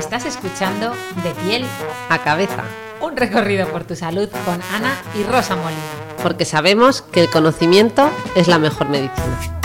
estás escuchando De piel a cabeza, un recorrido por tu salud con Ana y Rosa Molina. Porque sabemos que el conocimiento es la mejor medicina.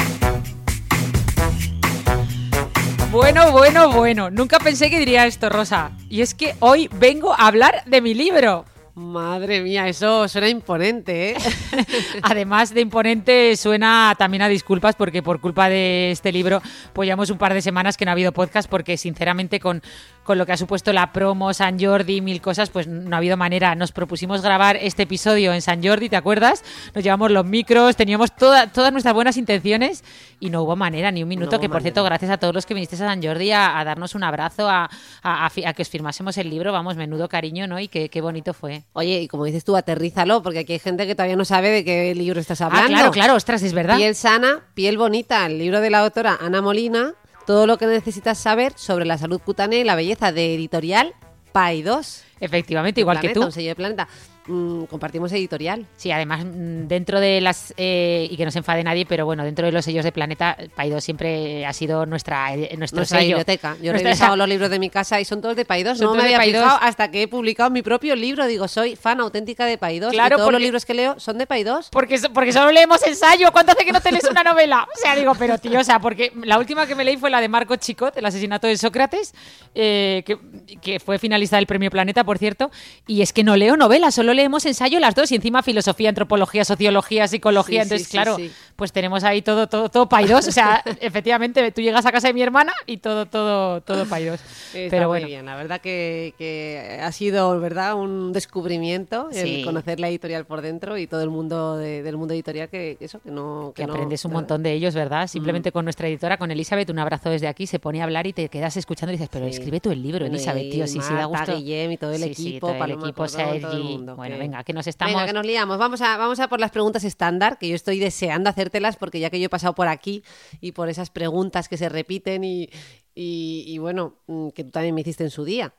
Bueno, bueno, bueno, nunca pensé que diría esto, Rosa. Y es que hoy vengo a hablar de mi libro. Madre mía, eso suena imponente, ¿eh? Además de imponente, suena también a disculpas porque por culpa de este libro, pues llevamos un par de semanas que no ha habido podcast porque sinceramente con, con lo que ha supuesto la promo, San Jordi, mil cosas, pues no ha habido manera. Nos propusimos grabar este episodio en San Jordi, ¿te acuerdas? Nos llevamos los micros, teníamos toda, todas nuestras buenas intenciones y no hubo manera, ni un minuto, No que por manera. cierto, gracias a todos los que vinisteis a San Jordi a, a darnos un abrazo, a, a- a que os firmásemos el libro, vamos, menudo cariño, ¿no? Y qué, qué bonito fue. Oye, y como dices tú, aterrízalo, porque aquí hay gente que todavía no sabe de qué libro estás hablando. Ah, claro, claro, ostras, es verdad. Piel sana, piel bonita, el libro de la autora Ana Molina, todo lo que necesitas saber sobre la salud cutánea y la belleza de editorial PAI 2. Efectivamente, igual que tú. Un sello de planeta. Mm, compartimos editorial. Sí, además, mm, dentro de las. eh, y que no se enfade nadie, pero bueno, dentro de los sellos de Planeta, Paido siempre ha sido nuestra, eh, nuestro Nuestra sello. biblioteca. Yo he revisado los libros de mi casa y son todos de PAI 2. Son No me había PAI 2. fijado hasta que he publicado mi propio libro. Digo, soy fan auténtica de PAI 2. Claro, y todos porque- los libros que leo son de PAI 2. Porque, porque solo leemos ensayo. ¿Cuánto hace que no te lees una novela? O sea, digo, pero tío, o sea, porque la última que me leí fue la de Marco Chicot, El asesinato de Sócrates, eh, que, que fue finalista del Premio Planeta, por cierto. Y es que no leo novelas, solo leemos ensayo las dos. Y encima filosofía, antropología, sociología, psicología. Sí, Entonces, sí, claro, sí. pues tenemos ahí todo, todo, todo paidos. O sea, efectivamente, tú llegas a casa de mi hermana y todo, todo, todo paidos. Está Pero muy bueno. bien, la verdad que, que ha sido verdad un descubrimiento el conocer la editorial por dentro y todo el mundo de- del mundo editorial que eso que no Que no- aprendes un ¿verdad? montón de ellos. ¿verdad? Simplemente con nuestra editora, con Elizabeth, un abrazo desde aquí, se pone a hablar y te quedas escuchando y dices, pero escribe tú el libro, Elizabeth, tío, sí, sí, da gusto. Guillem y todo el equipo, todo el equipo, Cordón, todo el Sergi. mundo, Bueno, que- venga, que nos estamos... Venga, que nos liamos. Vamos a, vamos a por las preguntas estándar, que yo estoy deseando hacértelas porque ya que yo he pasado por aquí y por esas preguntas que se repiten y, y- y bueno, mm, que tú también me hiciste en su día.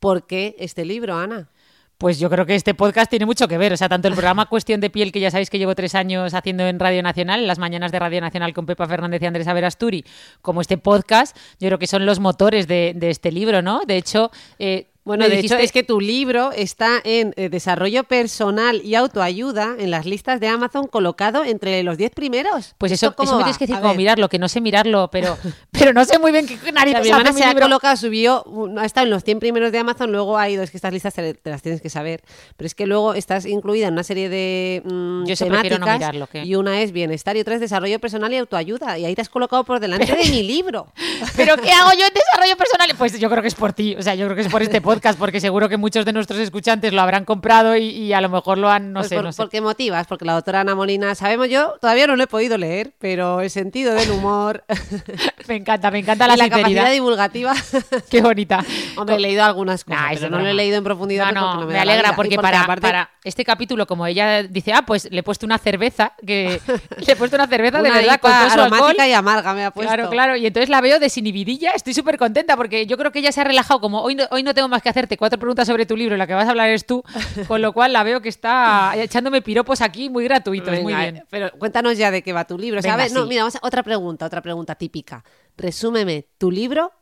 ¿Por qué este libro, Ana? Pues yo creo que este podcast tiene mucho que ver. O sea, tanto el programa Cuestión de Piel, que ya sabéis que llevo tres años haciendo en Radio Nacional, en las mañanas de Radio Nacional con Pepa Fernández y Andrés Averasturi, como este podcast, yo creo que son los motores de, de este libro, ¿no? De hecho, eh, Bueno, me de hecho es que tu libro está en eh, desarrollo personal y autoayuda en las listas de Amazon colocado entre los 10 primeros. Pues ¿Esto eso, eso me tienes que decir A ver. mirarlo, que no sé mirarlo, pero, pero no sé muy bien qué narices mi hermana se ha colocado, subió, ha estado en los 100 primeros de Amazon, luego ha ido, es que estas listas te, las tienes que saber, pero es que luego estás incluida en una serie de mm, Yo temáticas no mirarlo, y una es bienestar y otra es desarrollo personal y autoayuda y ahí te has colocado por delante de mi libro. ¿Pero qué hago yo en desarrollo personal? Pues yo creo que es por ti, o sea, yo creo que es por este podcast, porque seguro que muchos de nuestros escuchantes lo habrán comprado y, y a lo mejor lo han, no Pues sé, por, no sé. ¿Por qué motivas? Porque la doctora Ana Molina, sabemos yo, todavía no lo he podido leer, pero el sentido del humor Me encanta, me encanta la, y la capacidad divulgativa. Qué bonita. Hombre, he leído algunas cosas, Nah, pero no lo he leído en profundidad No, porque no, no me, alegra porque, para, aparte para este capítulo, como ella dice, ah, pues le he puesto una cerveza, que le he puesto una cerveza de una verdad con todo su alcohol. aromática y amarga me ha puesto. Claro, claro, y entonces la veo desinhibidilla, estoy súper contenta porque yo creo que ella se ha relajado, como hoy no, hoy no tengo más que hacerte cuatro preguntas sobre tu libro la que vas a hablar es tú, con lo cual la veo que está echándome piropos aquí muy gratuitos, muy Venga, bien. eh, Pero cuéntanos ya de qué va tu libro. Venga, ¿sabes? No, sí. mira, vamos a- otra pregunta, otra pregunta típica. Resúmeme tu libro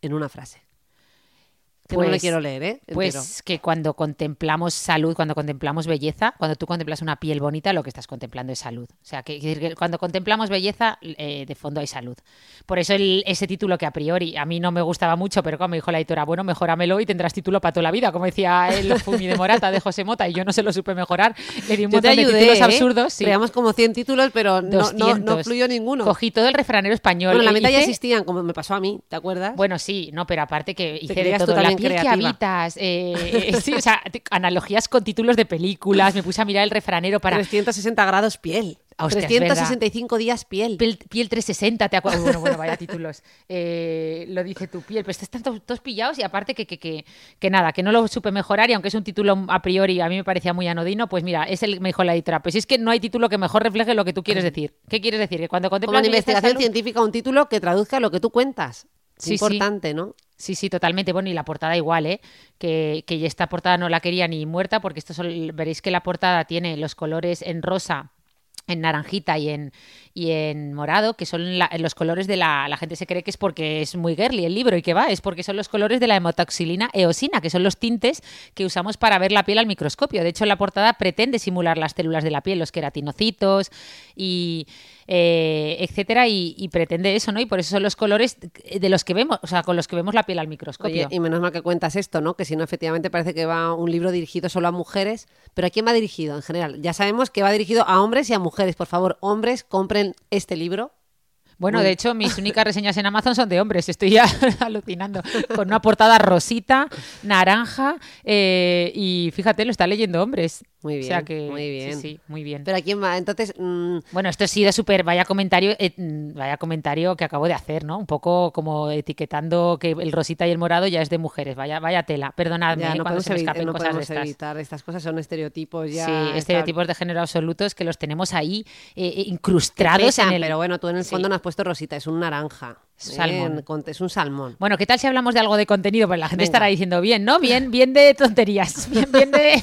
en una frase. Que no le Pues- quiero leer, ¿eh? Entero. Pues que cuando contemplamos salud, cuando contemplamos belleza, cuando tú contemplas una piel bonita, lo que estás contemplando es salud. O sea, que, que- cuando contemplamos belleza, eh, de fondo hay salud. Por eso el- ese título que a priori a mí no me gustaba mucho, pero como me dijo la editora, bueno, mejóramelo y tendrás título para toda la vida, como decía el Fumi de Morata de José Mota, y yo no se lo supe mejorar. Le di un Yo montón ayudé, de títulos ¿eh? absurdos. Sí. Creamos como 100 títulos, pero no, no, no 200. fluyó ninguno. Cogí todo el refranero español. bueno, la mitad ya hice- existían, como me pasó a mí, ¿te acuerdas? Bueno, sí, no, pero aparte que hice de todo. La también piel que creativa. habitas, eh, eh, sí, o sea, te- analogías con títulos de películas, me puse a mirar el refranero para... 360 grados piel. Hostia, es verdad. 365 días piel. Piel, piel 360, te acuerdas. Bueno, bueno, vaya títulos. Eh, lo dice tu piel, pero están todos, todos pillados y aparte que, que, que, que nada, que no lo supe mejorar y aunque es un título a priori a mí me parecía muy anodino, pues mira, es el mejor la editora. Pues es que no hay título que mejor refleje lo que tú quieres decir. ¿Qué quieres decir? Que cuando Como una investigación salud- científica, un título que traduzca lo que tú cuentas. Sí, sí. Importante, ¿no? Sí, sí, totalmente. Bueno, y la portada igual, ¿eh? Que, que esta portada no la quería ni muerta, porque esto veréis que la portada tiene los colores en rosa, en naranjita y en, y en morado, que son la- los colores de la... La gente se cree que es porque es muy girly el libro y que va, es porque son los colores de la hemotoxilina eosina, que son los tintes que usamos para ver la piel al microscopio. De hecho, la portada pretende simular las células de la piel, los queratinocitos y eh, etcétera, y, pretende eso, ¿no? Y por eso son los colores de los que vemos, o sea, con los que vemos la piel al microscopio. Y menos mal que cuentas esto, ¿no? Que si no, efectivamente parece que va un libro dirigido solo a mujeres. Pero ¿a quién va dirigido en general? Ya sabemos que va dirigido a hombres y a mujeres. Por favor, hombres, compren este libro. Bueno, Muy- de hecho, mis únicas reseñas en Amazon son de hombres. Estoy ya alucinando. Con una portada rosita, naranja. eh, y fíjate, lo está leyendo hombres. Muy O sea bien, que, muy bien. Sí, muy bien. Pero ¿a quién va? Entonces, mm, Bueno, esto sí de súper, vaya comentario, eh, mm, vaya comentario que acabo de hacer, ¿no? Un poco como etiquetando que el rosita y el morado ya es de mujeres, vaya, vaya tela. Perdonadme ya eh, no cuando se me escapen no cosas de estas. evitar. Estas cosas son estereotipos ya. sí, está- estereotipos de género absolutos que los tenemos ahí eh, eh, incrustados pesan, en el. Pero bueno, tú en el Sí. fondo no has puesto rosita, es un naranja. Salmón. Es un salmón. Bueno, ¿qué tal si hablamos de algo de contenido? Pues la gente Venga. estará diciendo, bien, ¿no? Bien, bien de tonterías. Bien, bien de.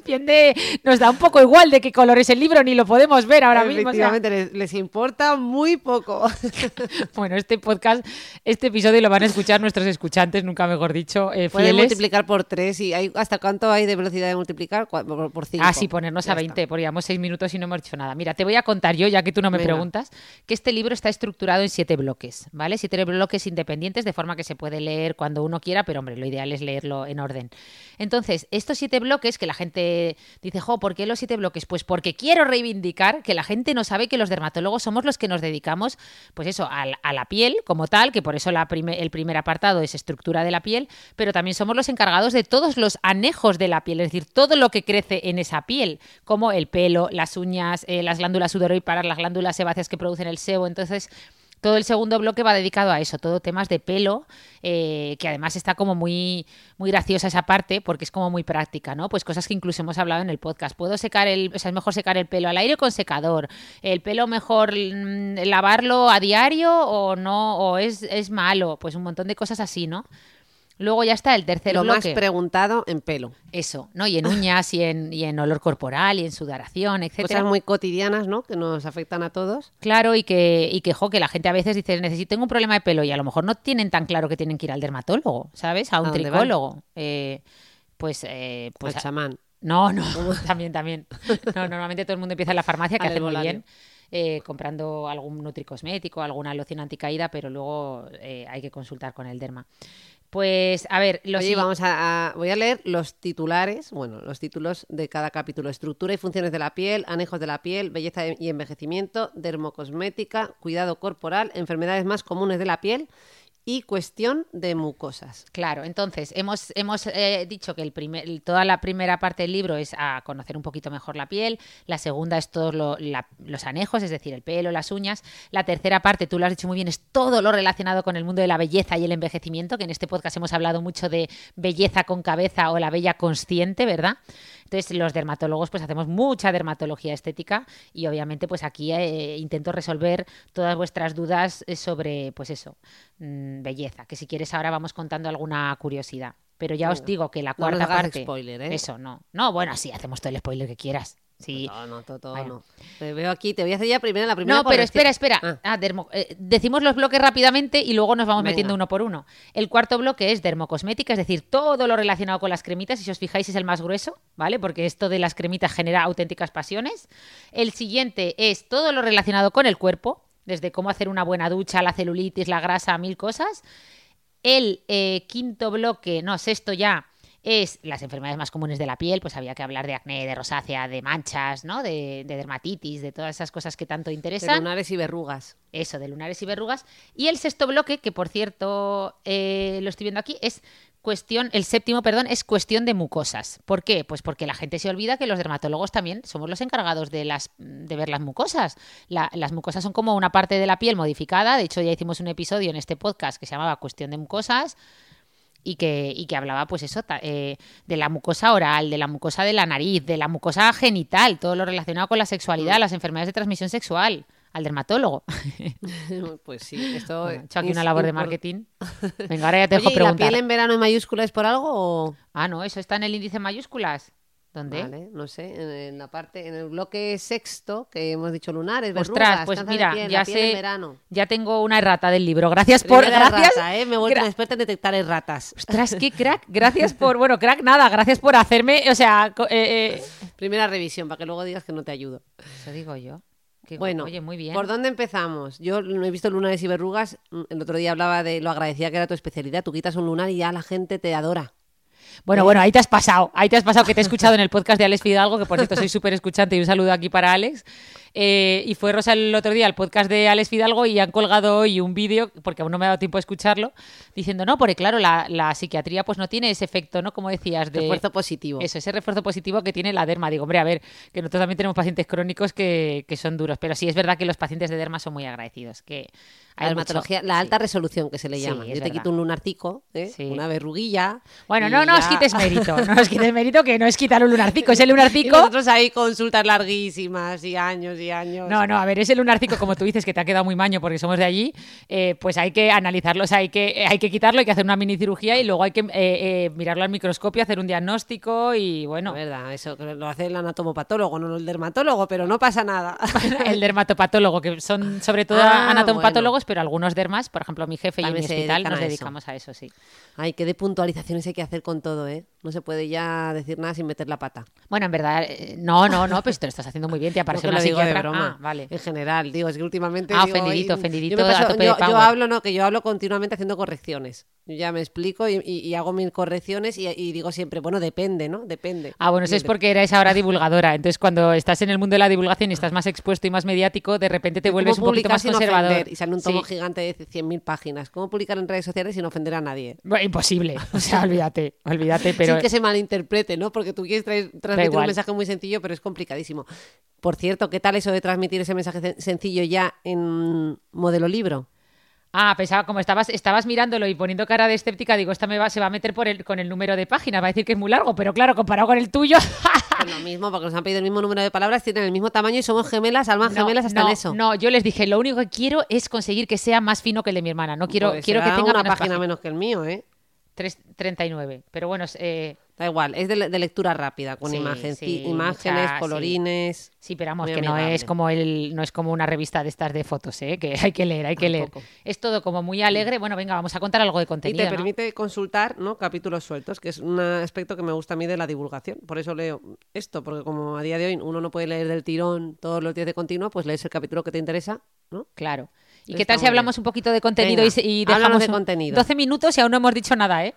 Nos da un poco igual de qué color es el libro, ni lo podemos ver ahora mismo. o sea, les, les importa muy poco. bueno, este podcast, este episodio lo van a escuchar nuestros escuchantes, nunca mejor dicho, eh, Pueden fieles. multiplicar por tres y hay, ¿hasta cuánto hay de velocidad de multiplicar? Por, cinco. Ah, sí, ponernos Ya a 20, está. porque llevamos seis minutos y no hemos dicho nada. Mira, te voy a contar yo, ya que tú no me Venga. preguntas, que este libro está estructurado en siete bloques, ¿vale? Siete bloques independientes, de forma que se puede leer cuando uno quiera, pero hombre, lo ideal es leerlo en orden. Entonces, estos siete bloques que la gente dice, jo, ¿por qué los siete bloques? Pues porque quiero reivindicar que la gente no sabe que los dermatólogos somos los que nos dedicamos, pues eso, a, a la piel como tal, que por eso la el primer apartado es estructura de la piel, pero también somos los encargados de todos los anejos de la piel, es decir, todo lo que crece en esa piel, como el pelo, las uñas, eh, las glándulas sudoríparas, las glándulas sebáceas que producen el sebo. Entonces, todo el segundo bloque va dedicado a eso, todo temas de pelo, eh, que además está como muy, muy graciosa esa parte, porque es como muy práctica, ¿no? Pues cosas que incluso hemos hablado en el podcast. Puedo secar el, o sea, es mejor secar el pelo al aire con secador. El pelo mejor mm, lavarlo a diario o no, o es, es malo. Pues un montón de cosas así, ¿no? Luego ya está el tercer Lo más bloque. preguntado en pelo. Eso, ¿no? Y en uñas, y en, y en olor corporal, y en sudoración, etcétera. Cosas muy cotidianas, ¿no? Que nos afectan a todos. Claro, y que, y que, jo, que la gente a veces dice, necesito tengo un problema de pelo y a lo mejor no tienen tan claro que tienen que ir al dermatólogo, ¿sabes? A un ¿A tricólogo. Eh, pues, eh, pues al chamán. no, no, también, también. No, normalmente todo el mundo empieza en la farmacia, que hace muy bien, eh, comprando algún nutricosmético, alguna loción anticaída, pero luego eh, hay que consultar con el derma. Pues, a ver, los Oye, vamos a, a- voy a leer los titulares, bueno, los títulos de cada capítulo. Estructura y funciones de la piel, anejos de la piel, belleza y envejecimiento, dermocosmética, cuidado corporal, enfermedades más comunes de la piel y cuestión de mucosas. Claro, entonces hemos, hemos eh, dicho que el primer, toda la primera parte del libro es a conocer un poquito mejor la piel, la segunda es todos lo- los anejos, es decir, el pelo, las uñas, la tercera parte, tú lo has dicho muy bien, es todo lo relacionado con el mundo de la belleza y el envejecimiento, que en este podcast hemos hablado mucho de belleza con cabeza o la bella consciente, ¿verdad? Entonces los dermatólogos pues hacemos mucha dermatología estética y obviamente pues aquí eh, intento resolver todas vuestras dudas eh, sobre pues eso, mm, belleza, que si quieres ahora vamos contando alguna curiosidad. Pero ya os digo que la No cuarta hagas parte... spoiler, ¿eh? Eso, no. No, bueno, sí, hacemos todo el spoiler que quieras. Sí. No, no, todo, todo Bueno. no. Te veo aquí, te voy a hacer ya primero la primera. No, pero espera, espera. Ah. Ah, dermo- eh, decimos los bloques rápidamente y luego nos vamos Venga. metiendo uno por uno. El cuarto bloque es dermocosmética, es decir, todo lo relacionado con las cremitas. Si os fijáis, es el más grueso, ¿vale? Porque esto de las cremitas genera auténticas pasiones. El siguiente es todo lo relacionado con el cuerpo, desde cómo hacer una buena ducha, la celulitis, la grasa, mil cosas. El eh, quinto bloque, no, sexto ya, es las enfermedades más comunes de la piel, pues había que hablar de acné, de rosácea, de manchas, ¿no? De, de dermatitis, de todas esas cosas que tanto De interesan. lunares y verrugas. Eso, de lunares y verrugas. Y el sexto bloque, que por cierto eh, lo estoy viendo aquí, es cuestión, el séptimo, perdón, es cuestión de mucosas. ¿Por qué? Pues porque la gente se olvida que los dermatólogos también somos los encargados de, las, de ver las mucosas. La- las mucosas son como una parte de la piel modificada. De hecho, ya hicimos un episodio en este podcast que se llamaba Cuestión de mucosas y que, y que hablaba, pues eso, eh, de la mucosa oral, de la mucosa de la nariz, de la mucosa genital, todo lo relacionado con la sexualidad, las enfermedades de transmisión sexual. Al dermatólogo. pues sí, esto Bueno, he hecho aquí una labor de marketing. Venga, ahora ya te Oye, dejo ¿y la preguntar. piel en verano en mayúscula es por algo o...? Ah, no, eso está en el índice en mayúsculas. ¿Dónde? Vale, no sé, en, la parte, en el bloque sexto que hemos dicho lunares, Ostras, verrugas, pues mira, piel, ya sé, verano. ya tengo una errata del libro. Gracias por, Primera gracias. errata, ¿eh? Me he vuelto gra- experta en detectar erratas. Ostras, qué crack. Gracias por, bueno, crack nada, gracias por hacerme, o sea, eh, eh, Primera revisión, para que luego digas que no te ayudo. eso digo yo. Que, Bueno, oye, muy bien. ¿por dónde empezamos? Yo no he visto lunares y verrugas. El otro día hablaba de lo agradecida que era tu especialidad. Tú quitas un lunar y ya la gente te adora. Bueno, bueno, ahí te has pasado, ahí te has pasado que te he escuchado en el podcast de Alex Fidalgo, que por cierto soy súper escuchante y un saludo aquí para Alex. Eh, y fue Rosa el otro día al podcast de Alex Fidalgo y han colgado hoy un vídeo, porque aún no me ha dado tiempo a escucharlo, diciendo, no, porque claro, la, la psiquiatría pues no tiene ese efecto, ¿no? Como decías, de... Refuerzo positivo. Eso, ese refuerzo positivo que tiene la derma. Digo, hombre, a ver, que nosotros también tenemos pacientes crónicos que, que son duros, pero sí es verdad que los pacientes de derma son muy agradecidos. Que La hay dermatología, mucho- la sí. alta resolución que se le llama. es Yo te verdad. quito un lunarcico, ¿eh? Sí. una verruguilla. Bueno, no, no os ya- quites mérito, no os quites mérito, que no es quitar un lunarcico, ese Y lunarcico... nosotros ahí consultas larguísimas y años y años. No, no, a ver, ese lunarcico, como tú dices, que te ha quedado muy maño porque somos de allí, eh, pues hay que analizarlo, o sea, hay que, hay que quitarlo, hay que hacer una mini cirugía y luego hay que eh, eh, mirarlo al microscopio, hacer un diagnóstico y bueno, La verdad, eso lo hace el anatomopatólogo, no el dermatólogo, pero no pasa nada. el dermatopatólogo, que son sobre todo Ah, anatomopatólogos, pero algunos dermas, por ejemplo, mi jefe y en mi También hospital nos a dedicamos a eso, sí. Ay, qué de puntualizaciones hay que hacer con todo, ¿eh? No se puede ya decir nada sin meter la pata. Bueno, en verdad, eh, no, no, no, pues te lo estás haciendo muy bien, te No aparece que una digo de psiquiatra. broma. Ah, vale. En general, digo, es que últimamente. Ah, digo, ofendidito, ofendidito Yo, a paso- de yo- hablo, no, que yo hablo continuamente haciendo correcciones. Yo ya me explico y, y- y hago mil correcciones y, y digo siempre, bueno, depende, ¿no? Depende. Ah, bueno, eso es porque eres ahora divulgadora. Entonces, cuando estás en el mundo de la divulgación y estás más expuesto y más mediático, de repente te ¿Cómo vuelves un poquito más conservador. ofender? Y sale un tomo Sí. gigante de 100.000 páginas. ¿Cómo publicar en redes sociales sin ofender a nadie? Bueno, imposible. O sea, olvídate, olvídate, pero Sin que se malinterprete, ¿no? Porque tú quieres traer- transmitir un mensaje muy sencillo, pero es complicadísimo. Por cierto, ¿qué tal eso de transmitir ese mensaje sen- sencillo ya en modelo libro? Ah, pensaba, como estabas, estabas mirándolo y poniendo cara de escéptica, digo, esta me va, se va a meter por el, con el número de páginas, va a decir que es muy largo, pero claro, comparado con el tuyo. Pues lo mismo, porque nos han pedido el mismo número de palabras, tienen el mismo tamaño y somos gemelas, almas No, gemelas hasta no, en eso. No, yo les dije, lo único que quiero es conseguir que sea más fino que el de mi hermana. No quiero, Pues quiero que tenga una página páginas. menos que el mío, ¿eh? Tres- 39. Pero bueno, eh, Da igual, es de, le- de lectura rápida, con Sí, imagen- sí, imágenes, mucha- sí. colorines. Sí, pero vamos, que no es como el, no es como una revista de estas de fotos, ¿eh? que hay que leer, hay que leer. Es todo como muy alegre. Bueno, venga, vamos a contar algo de Y contenido. te ¿no? permite consultar ¿no? capítulos sueltos, que es un aspecto que me gusta a mí de la divulgación. Por eso leo esto, porque como a día de hoy uno no puede leer del tirón todos los días de continuo, pues lees el capítulo que te interesa, ¿no? Claro. ¿Y Está qué tal si hablamos bien. un poquito de contenido Venga, y, y dejamos de contenido. 12 minutos y aún no hemos dicho nada, ¿eh?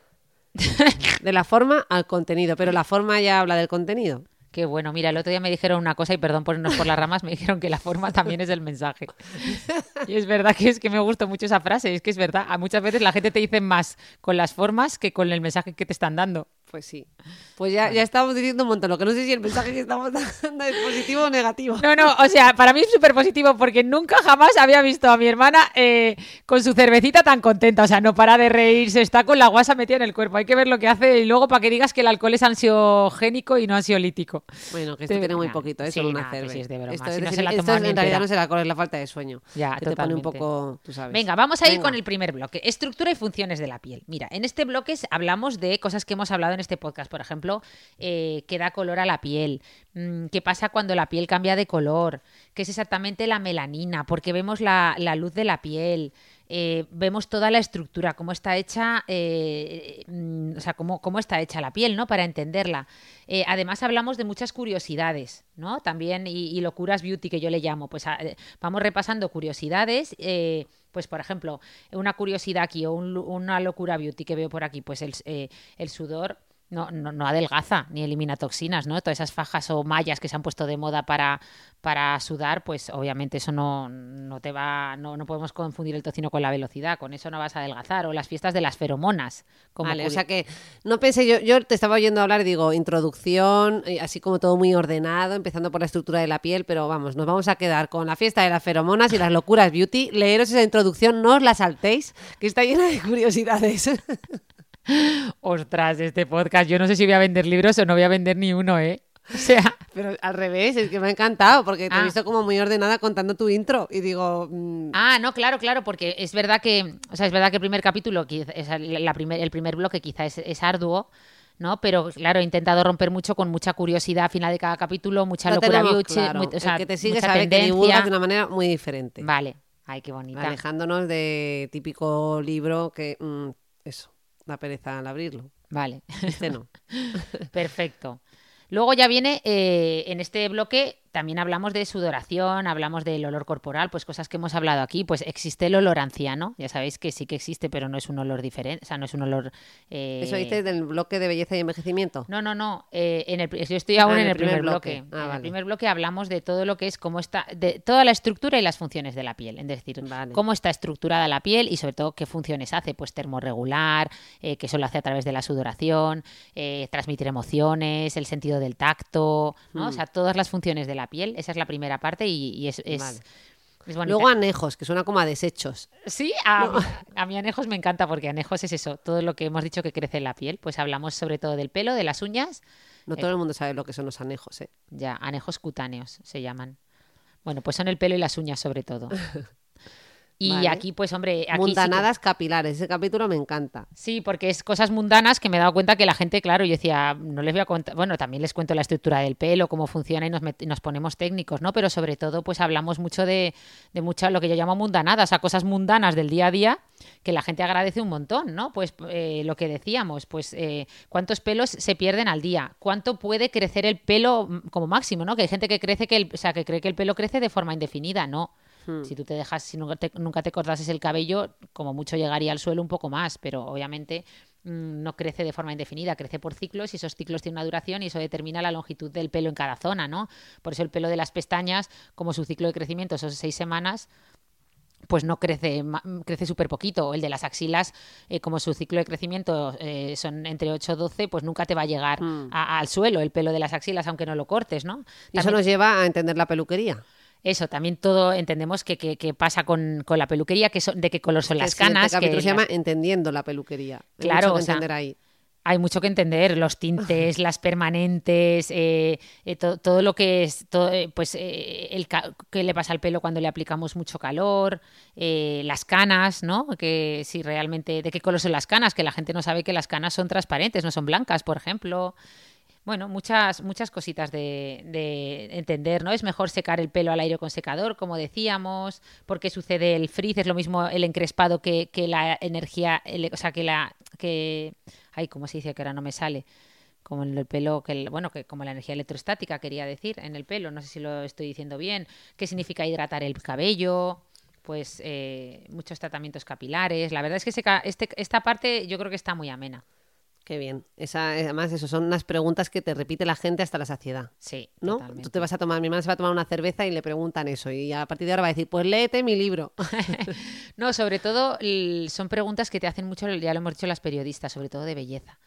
De la forma al contenido, pero la forma ya habla del contenido. Qué bueno, mira, el otro día me dijeron una cosa y perdón por irnos por las ramas, me dijeron que la forma también es el mensaje. Y es verdad que es que me gustó mucho esa frase, es que es verdad, muchas veces la gente te dice más con las formas que con el mensaje que te están dando. Pues sí. Pues ya, ya estamos diciendo un montón. Lo que no sé si el mensaje que estamos dando es positivo o negativo. No, no, o sea, para mí es súper positivo porque nunca jamás había visto a mi hermana eh, con su cervecita tan contenta. O sea, no para de reírse, está con la guasa metida en el cuerpo. Hay que ver lo que hace y luego para que digas que el alcohol es ansiogénico y no ansiolítico. Bueno, que esto tiene muy poquito, ¿eh? sí, Solo una nah, que cerve. sí es de broma, Esto, si es no decir, se la esto en realidad entera. no es el alcohol, es la falta de sueño. Ya, que te pone un poco, tú sabes. Venga, vamos a ir Venga. con el primer bloque. Estructura y funciones de la piel. Mira, en este bloque hablamos de cosas que hemos hablado en este podcast. Por ejemplo, eh, qué da color a la piel, mm, qué pasa cuando la piel cambia de color, qué es exactamente la melanina, porque vemos la, la luz de la piel. eh, vemos toda la estructura, cómo está hecha, eh, mm, o sea, cómo, cómo está hecha la piel, ¿no? Para entenderla. Eh, además hablamos de muchas curiosidades, ¿no? También y, locuras beauty que yo le llamo. Pues a- eh, vamos repasando curiosidades. pues por ejemplo, una curiosidad aquí o una locura beauty que veo por aquí, pues el sudor no, no, no adelgaza ni elimina toxinas, ¿no? Todas esas fajas o mallas que se han puesto de moda para, para sudar, pues obviamente eso no, no te va, no, no podemos confundir el tocino con la velocidad, con eso no vas a adelgazar. O las fiestas de las feromonas. Como Vale, o sea que no pensé, yo, yo te estaba oyendo hablar y digo, introducción, eh, así como todo muy ordenado, empezando por la estructura de la piel, pero vamos, nos vamos a quedar con la fiesta de las feromonas y las locuras beauty. Leeros esa introducción, no os la saltéis, que está llena de curiosidades. Ostras, este podcast, yo no sé si voy a vender libros o no voy a vender ni uno, ¿eh? O sea, pero al revés, es que me ha encantado, porque te he Ah. visto como muy ordenada contando tu intro y digo, mm, Ah, no, claro, claro, porque es verdad que, o sea, es verdad que el primer capítulo, la primer, el primer bloque quizá es, es arduo, ¿no? Pero claro, he intentado romper mucho con mucha curiosidad al final de cada capítulo, mucha lo locura tenemos beauty, claro. muy- o sea, el que te sigue sabe que divulgas de una manera muy diferente. Vale, ay, qué bonita. Alejándonos de típico libro que, mm, eso, da pereza al abrirlo. Vale, Este no. perfecto. Luego ya viene, eh, en este bloque también hablamos de sudoración, hablamos del olor corporal, pues cosas que hemos hablado aquí. Pues existe el olor anciano, ya sabéis que sí que existe, pero no es un olor diferente, o sea, no es un olor... eh, ¿Eso dices del bloque de belleza y envejecimiento? No, no, no. eh, en el, yo estoy aún Ah, en el primer, bloque. Ah, en vale. el primer bloque hablamos de todo lo que es cómo está, de toda la estructura y las funciones de la piel. Es decir, Vale. cómo está estructurada la piel y sobre todo qué funciones hace. Pues termorregular, eh, que eso lo hace a través de la sudoración, transmitir emociones, el sentido del tacto, ¿no? O sea, todas las funciones de la piel. Esa es la primera parte y, y es, es, Vale. es bonita. Luego anejos, que suena como a desechos. Sí, a, a mí anejos me encanta porque anejos es eso, todo lo que hemos dicho que crece en la piel. Pues hablamos sobre todo del pelo, de las uñas, No todo el mundo sabe lo que son los anejos, ¿eh? Ya, anejos cutáneos se llaman. Bueno, pues son el pelo y las uñas sobre todo. Y Vale. aquí, pues hombre, aquí sí, que- Muntanadas capilares, ese capítulo me encanta. sí, porque es cosas mundanas que me he dado cuenta que la gente, claro, yo decía, no les voy a contar, bueno, también les cuento la estructura del pelo, cómo funciona y nos, met- nos ponemos técnicos, ¿no? Pero sobre todo, pues hablamos mucho de, de mucha, lo que yo llamo mundanadas, o sea, cosas mundanas del día a día que la gente agradece un montón, ¿no? Pues eh, lo que decíamos, pues eh, cuántos pelos se pierden al día, cuánto puede crecer el pelo mm, como máximo, ¿no? Que hay gente que crece que el, o sea, que cree que el pelo crece de forma indefinida, no. Si tú te dejas, si nunca te, nunca te cortases el cabello, como mucho llegaría al suelo un poco más, pero obviamente mm, no crece de forma indefinida, crece por ciclos y esos ciclos tienen una duración y eso determina la longitud del pelo en cada zona, ¿no? Por eso el pelo de las pestañas, como su ciclo de crecimiento son seis semanas, pues no crece, crece súper poquito. El de las axilas, eh, como su ciclo de crecimiento eh, son entre 8 o 12, pues nunca te va a llegar a- al suelo el pelo de las axilas, aunque no lo cortes, ¿no? Y eso nos lleva a entender la peluquería. Eso, también todo entendemos que, que- que pasa con, con la peluquería, que son, de qué color son Que las siguiente canas. que capítulo se las- llama Entendiendo la peluquería. Hay Claro, mucho que o sea, entender ahí. hay mucho que entender, los tintes, las permanentes, eh, eh, to- todo lo que es, todo, eh, pues, eh, el qué le pasa al pelo cuando le aplicamos mucho calor, eh, las canas, ¿no? Que si realmente, de qué color son las canas, que la gente no sabe que las canas son transparentes, no son blancas, por ejemplo. Bueno, muchas, muchas cositas de, de entender, ¿no? Es mejor secar el pelo al aire con secador, como decíamos, porque sucede el frizz, es lo mismo el encrespado que, que la energía, ele- o sea, que la, que, ay, ¿cómo se dice? Que ahora no me sale. Como en el pelo, que el- bueno, que como la energía electrostática quería decir en el pelo, no sé si lo estoy diciendo bien. ¿Qué significa hidratar el cabello? Pues eh, muchos tratamientos capilares. La verdad es que ca- este, esta parte yo creo que está muy amena. Qué bien. Esa, además, eso son unas preguntas que te repite la gente hasta la saciedad. Sí, ¿no? totalmente. Tú te vas a tomar, mi hermana se va a tomar una cerveza y le preguntan eso. Y a partir de ahora va a decir, pues léete mi libro. No, sobre todo son preguntas que te hacen mucho, ya lo hemos dicho las periodistas, sobre todo de belleza,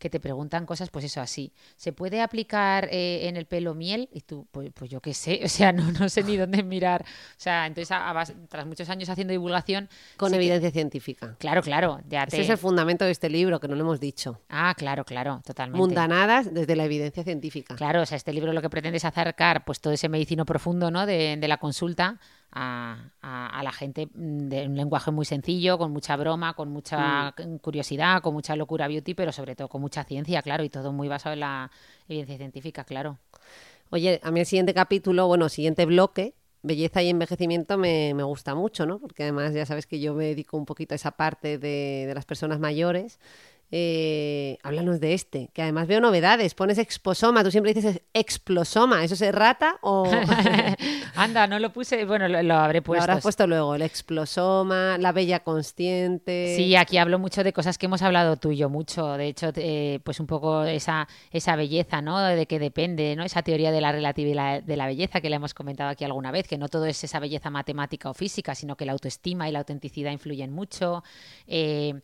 que te preguntan cosas, pues eso así. ¿Se puede aplicar eh, en el pelo miel? Y tú, pues, pues yo qué sé, o sea, no, no sé ni dónde mirar. O sea, entonces, a- a base- tras muchos años haciendo divulgación... Con sí que- evidencia científica. Claro, claro, ya te... Ese es el fundamento de este libro, que no lo hemos dicho. Ah, claro, claro, totalmente. Mundanadas desde la evidencia científica. Claro, o sea, este libro lo que pretende es acercar pues todo ese medicino profundo ¿no? de, de la consulta a, a- a la gente mm, de un lenguaje muy sencillo, con mucha broma, con mucha Mm. curiosidad, con mucha locura beauty, pero sobre todo con mucha ciencia, claro, y todo muy basado en la evidencia científica, claro. Oye, a mí el siguiente capítulo, bueno, siguiente bloque, belleza y envejecimiento, me, me gusta mucho, ¿no? Porque además ya sabes que yo me dedico un poquito a esa parte de, de las personas mayores. Eh, háblanos de este, que además veo novedades. Pones exposoma, tú siempre dices explosoma. ¿Eso se rata o.? Anda, no lo puse. Bueno, lo, habré puesto. Lo habrás puesto luego, el explosoma, la bella consciente. Sí, aquí hablo mucho de cosas que hemos hablado tú y yo mucho. De hecho, eh, pues un poco esa, esa belleza, ¿no? De que depende, ¿no? Esa teoría de la relatividad de la belleza que le hemos comentado aquí alguna vez, que no todo es esa belleza matemática o física, sino que la autoestima y la autenticidad influyen mucho. Eh,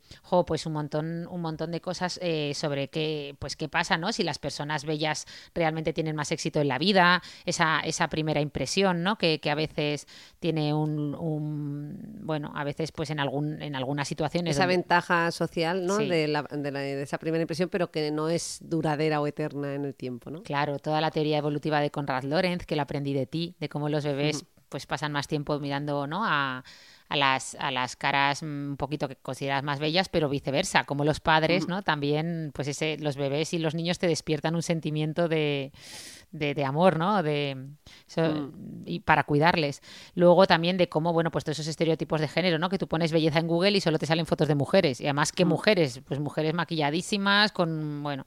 pues un montón, un montón montón de cosas eh, sobre qué, pues, qué pasa, ¿no? Si las personas bellas realmente tienen más éxito en la vida, esa, esa primera impresión, ¿no? Que, a veces tiene un, bueno, a veces pues en algún en algunas situaciones. Esa ventaja social, ¿no? De, la, de, esa primera impresión, pero que no es duradera o eterna en el tiempo, ¿no? Claro, toda la teoría evolutiva de Conrad Lorenz, que la aprendí de ti, de cómo los bebés pues pasan más tiempo mirando, ¿no? A, a las, a las caras mm, un poquito que consideras más bellas, pero viceversa, como los padres, ¿no? También, pues ese, los bebés y los niños te despiertan un sentimiento de, de, amor, ¿no? De, mm. Y para cuidarles. Luego también de cómo, bueno, pues todos esos estereotipos de género, ¿no? Que tú pones belleza en Google y solo te salen fotos de mujeres. Y además, ¿qué mm. mujeres? Pues mujeres maquilladísimas, con, bueno,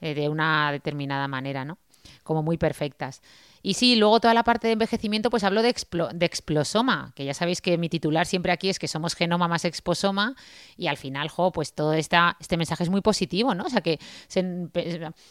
eh, de una determinada manera, ¿no? Como muy perfectas. Y sí, luego toda la parte de envejecimiento, pues hablo de, de explosoma, que ya sabéis que mi titular siempre aquí es que somos genoma más exposoma, y al final, jo, pues todo esta, este mensaje es muy positivo, ¿no? O sea, que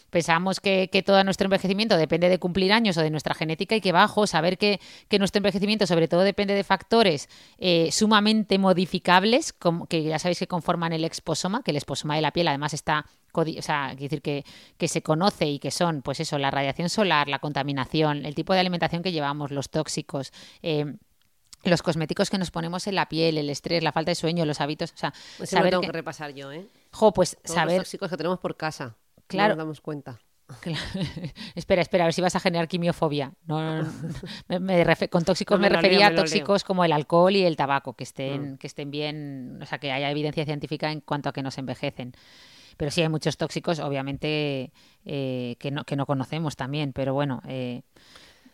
pensamos que, todo nuestro envejecimiento depende de cumplir años o de nuestra genética y que bajo, saber que, nuestro envejecimiento sobre todo depende de factores eh, sumamente modificables, como, que ya sabéis que conforman el exposoma, que el exposoma de la piel además está o sea, decir que, que, se conoce y que son, pues eso, la radiación solar, la contaminación, el tipo de alimentación que llevamos, los tóxicos, eh, los cosméticos que nos ponemos en la piel, el estrés, la falta de sueño, los hábitos, o sea, saber tengo que... repasar yo, ¿eh? Jo, pues saber los tóxicos que tenemos por casa. Claro. No nos damos cuenta. espera, espera, a ver si vas a generar quimiofobia. No, con tóxicos me, refería a tóxicos como el alcohol y el tabaco, que estén, mm. que estén bien, o sea, que haya evidencia científica en cuanto a que nos envejecen. Pero sí hay muchos tóxicos, obviamente, eh, que, no, que no conocemos también. Pero bueno, eh,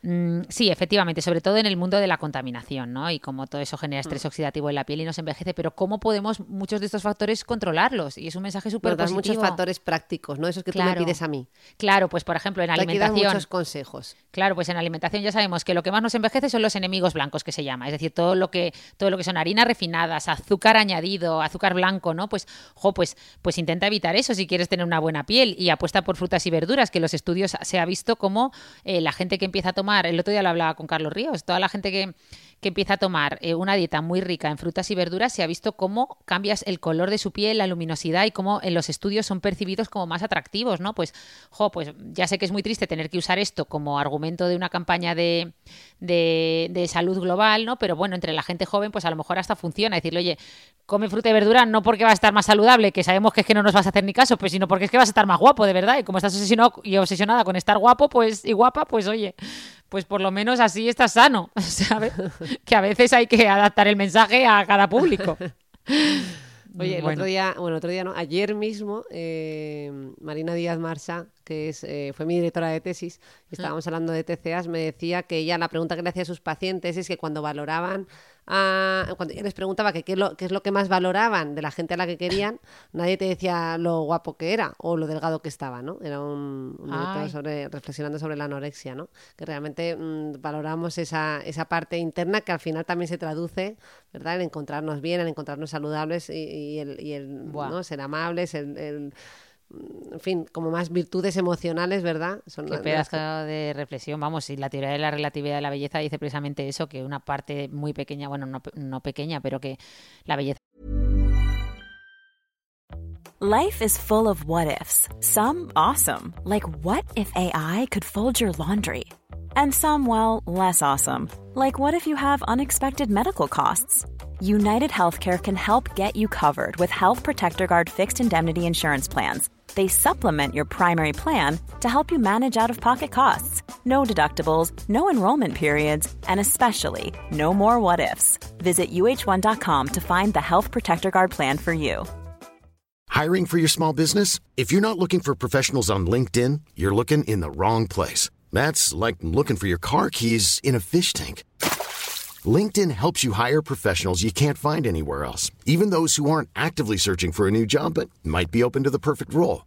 Mm, sí, efectivamente, sobre todo en el mundo de la contaminación, ¿no? Y como todo eso genera estrés mm. oxidativo en la piel y nos envejece, pero ¿cómo podemos muchos de estos factores controlarlos? Y es un mensaje súper positivo. muchos factores prácticos, ¿no? Esos que tú me pides a mí. Claro, pues por ejemplo en alimentación. muchos consejos. Claro, pues en alimentación ya sabemos que lo que más nos envejece son los enemigos blancos que se llama, es decir, todo lo que todo lo que son harinas refinadas, azúcar añadido, azúcar blanco, ¿no? Pues, jo, pues, pues intenta evitar eso si quieres tener una buena piel y apuesta por frutas y verduras, que los estudios se ha visto como eh, la gente que empieza a tomar el otro día lo hablaba con Carlos Ríos, toda la gente que, que empieza a tomar eh, una dieta muy rica en frutas y verduras, se ha visto cómo cambias el color de su piel, la luminosidad y cómo en los estudios son percibidos como más atractivos, ¿no? Pues, jo, pues ya sé que es muy triste tener que usar esto como argumento de una campaña de, de, salud global, ¿no? Pero bueno, entre la gente joven, pues a lo mejor hasta funciona. Decirle, oye, come fruta y verdura no porque va a estar más saludable, que sabemos que es que no nos vas a hacer ni caso, pues sino porque es que vas a estar más guapo, de verdad. Y como estás obsesionado y obsesionada con estar guapo, pues y guapa, pues oye, pues por lo menos así estás sano, ¿sabes? que a veces hay que adaptar el mensaje a cada público. Oye, el otro día, bueno, otro día no, ayer mismo, eh, Marina Díaz Marcha, que es, eh, fue mi directora de tesis, estábamos hablando de TCAs, me decía que ella la pregunta que le hacía a sus pacientes es que cuando valoraban cuando yo les preguntaba que qué, es lo que más valoraban de la gente a la que querían, nadie te decía lo guapo que era o lo delgado que estaba, ¿no? Era un, un sobre, reflexionando sobre la anorexia, ¿no? Que realmente mm, valoramos esa, esa parte interna que al final también se traduce, ¿verdad? En encontrarnos bien, en encontrarnos saludables y, el, y el ¿no? ser amables, el en fin, como más virtudes emocionales, ¿verdad? Son Qué pedazo de reflexión, vamos, y la teoría de la relatividad de la belleza dice precisamente eso, que una parte muy pequeña, bueno, no, no pequeña, pero que la belleza... Life is full of what ifs. Some awesome, like what if AI could fold your laundry? And some, well, less awesome, like what if you have unexpected medical costs? United Healthcare can help get you covered with Health Protector Guard fixed indemnity insurance plans they supplement your primary plan to help you manage out of pocket costs. No deductibles, no enrollment periods, and especially no more what ifs. Visit uh1.com to find the Health Protector Guard plan for you. Hiring for your small business? If you're not looking for professionals on LinkedIn, you're looking in the wrong place. That's like looking for your car keys in a fish tank. LinkedIn helps you hire professionals you can't find anywhere else, even those who aren't actively searching for a new job but might be open to the perfect role.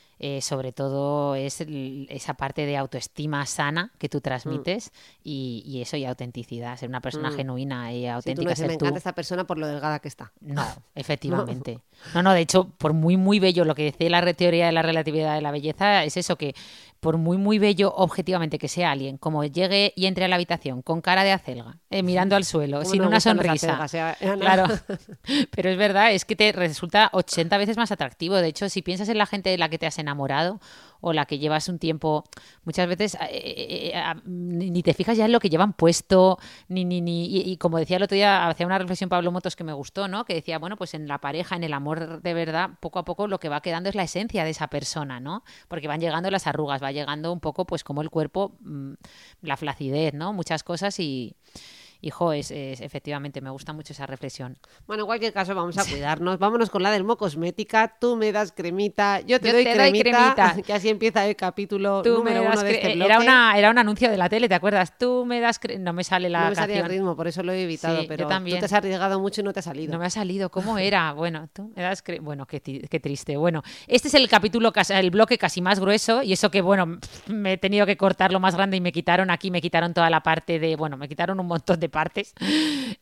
eh, sobre todo es el- esa parte de autoestima sana que tú transmites y, y eso y autenticidad, ser una persona Mm. genuina y Si tú no auténtica, me ser tú. encanta esta persona por lo delgada que está. No, efectivamente. No, no, de hecho, por muy, muy bello, lo que dice la teoría de la relatividad de la belleza es eso, que por muy, muy bello objetivamente que sea alguien, como llegue y entre a la habitación con cara de acelga, eh, mirando al suelo, ¿Cómo sin una sonrisa. acelgas? Claro, pero es verdad, es que te resulta 80 veces más atractivo. De hecho, si piensas en la gente de la que te has enamorado o la que llevas un tiempo, muchas veces eh, eh, eh, ni ni te fijas ya en lo que llevan puesto, ni, ni, ni y, y como decía el otro día, hacía una reflexión Pablo Motos que me gustó, ¿no? Que decía, bueno, pues en la pareja, en el amor de verdad, poco a poco lo que va quedando es la esencia de esa persona, ¿no? Porque van llegando las arrugas, va llegando un poco, pues como el cuerpo, mm, la flacidez, ¿no? Muchas cosas y... Hijo, es, es- efectivamente, me gusta mucho esa reflexión. Bueno, en cualquier caso, vamos a cuidarnos. Vámonos con la Dermo Cosmética. Tú me das cremita, yo te, Yo doy, te doy cremita, cremita. Que así empieza el capítulo Tú número me das uno de este bloque. era, una, era un anuncio de la tele, ¿te acuerdas? Tú me das... cre- No me sale la no me salía el canción. ritmo, por eso lo he evitado. Sí, yo pero también. tú te has arriesgado mucho y no te ha salido. No me ha salido. ¿Cómo era? Bueno, tú me das... Bueno, qué, qué triste. Bueno, este es el capítulo, el bloque casi más grueso y eso que, bueno, me he tenido que cortar lo más grande y me quitaron aquí, me quitaron toda la parte de... Bueno, me quitaron un montón de partes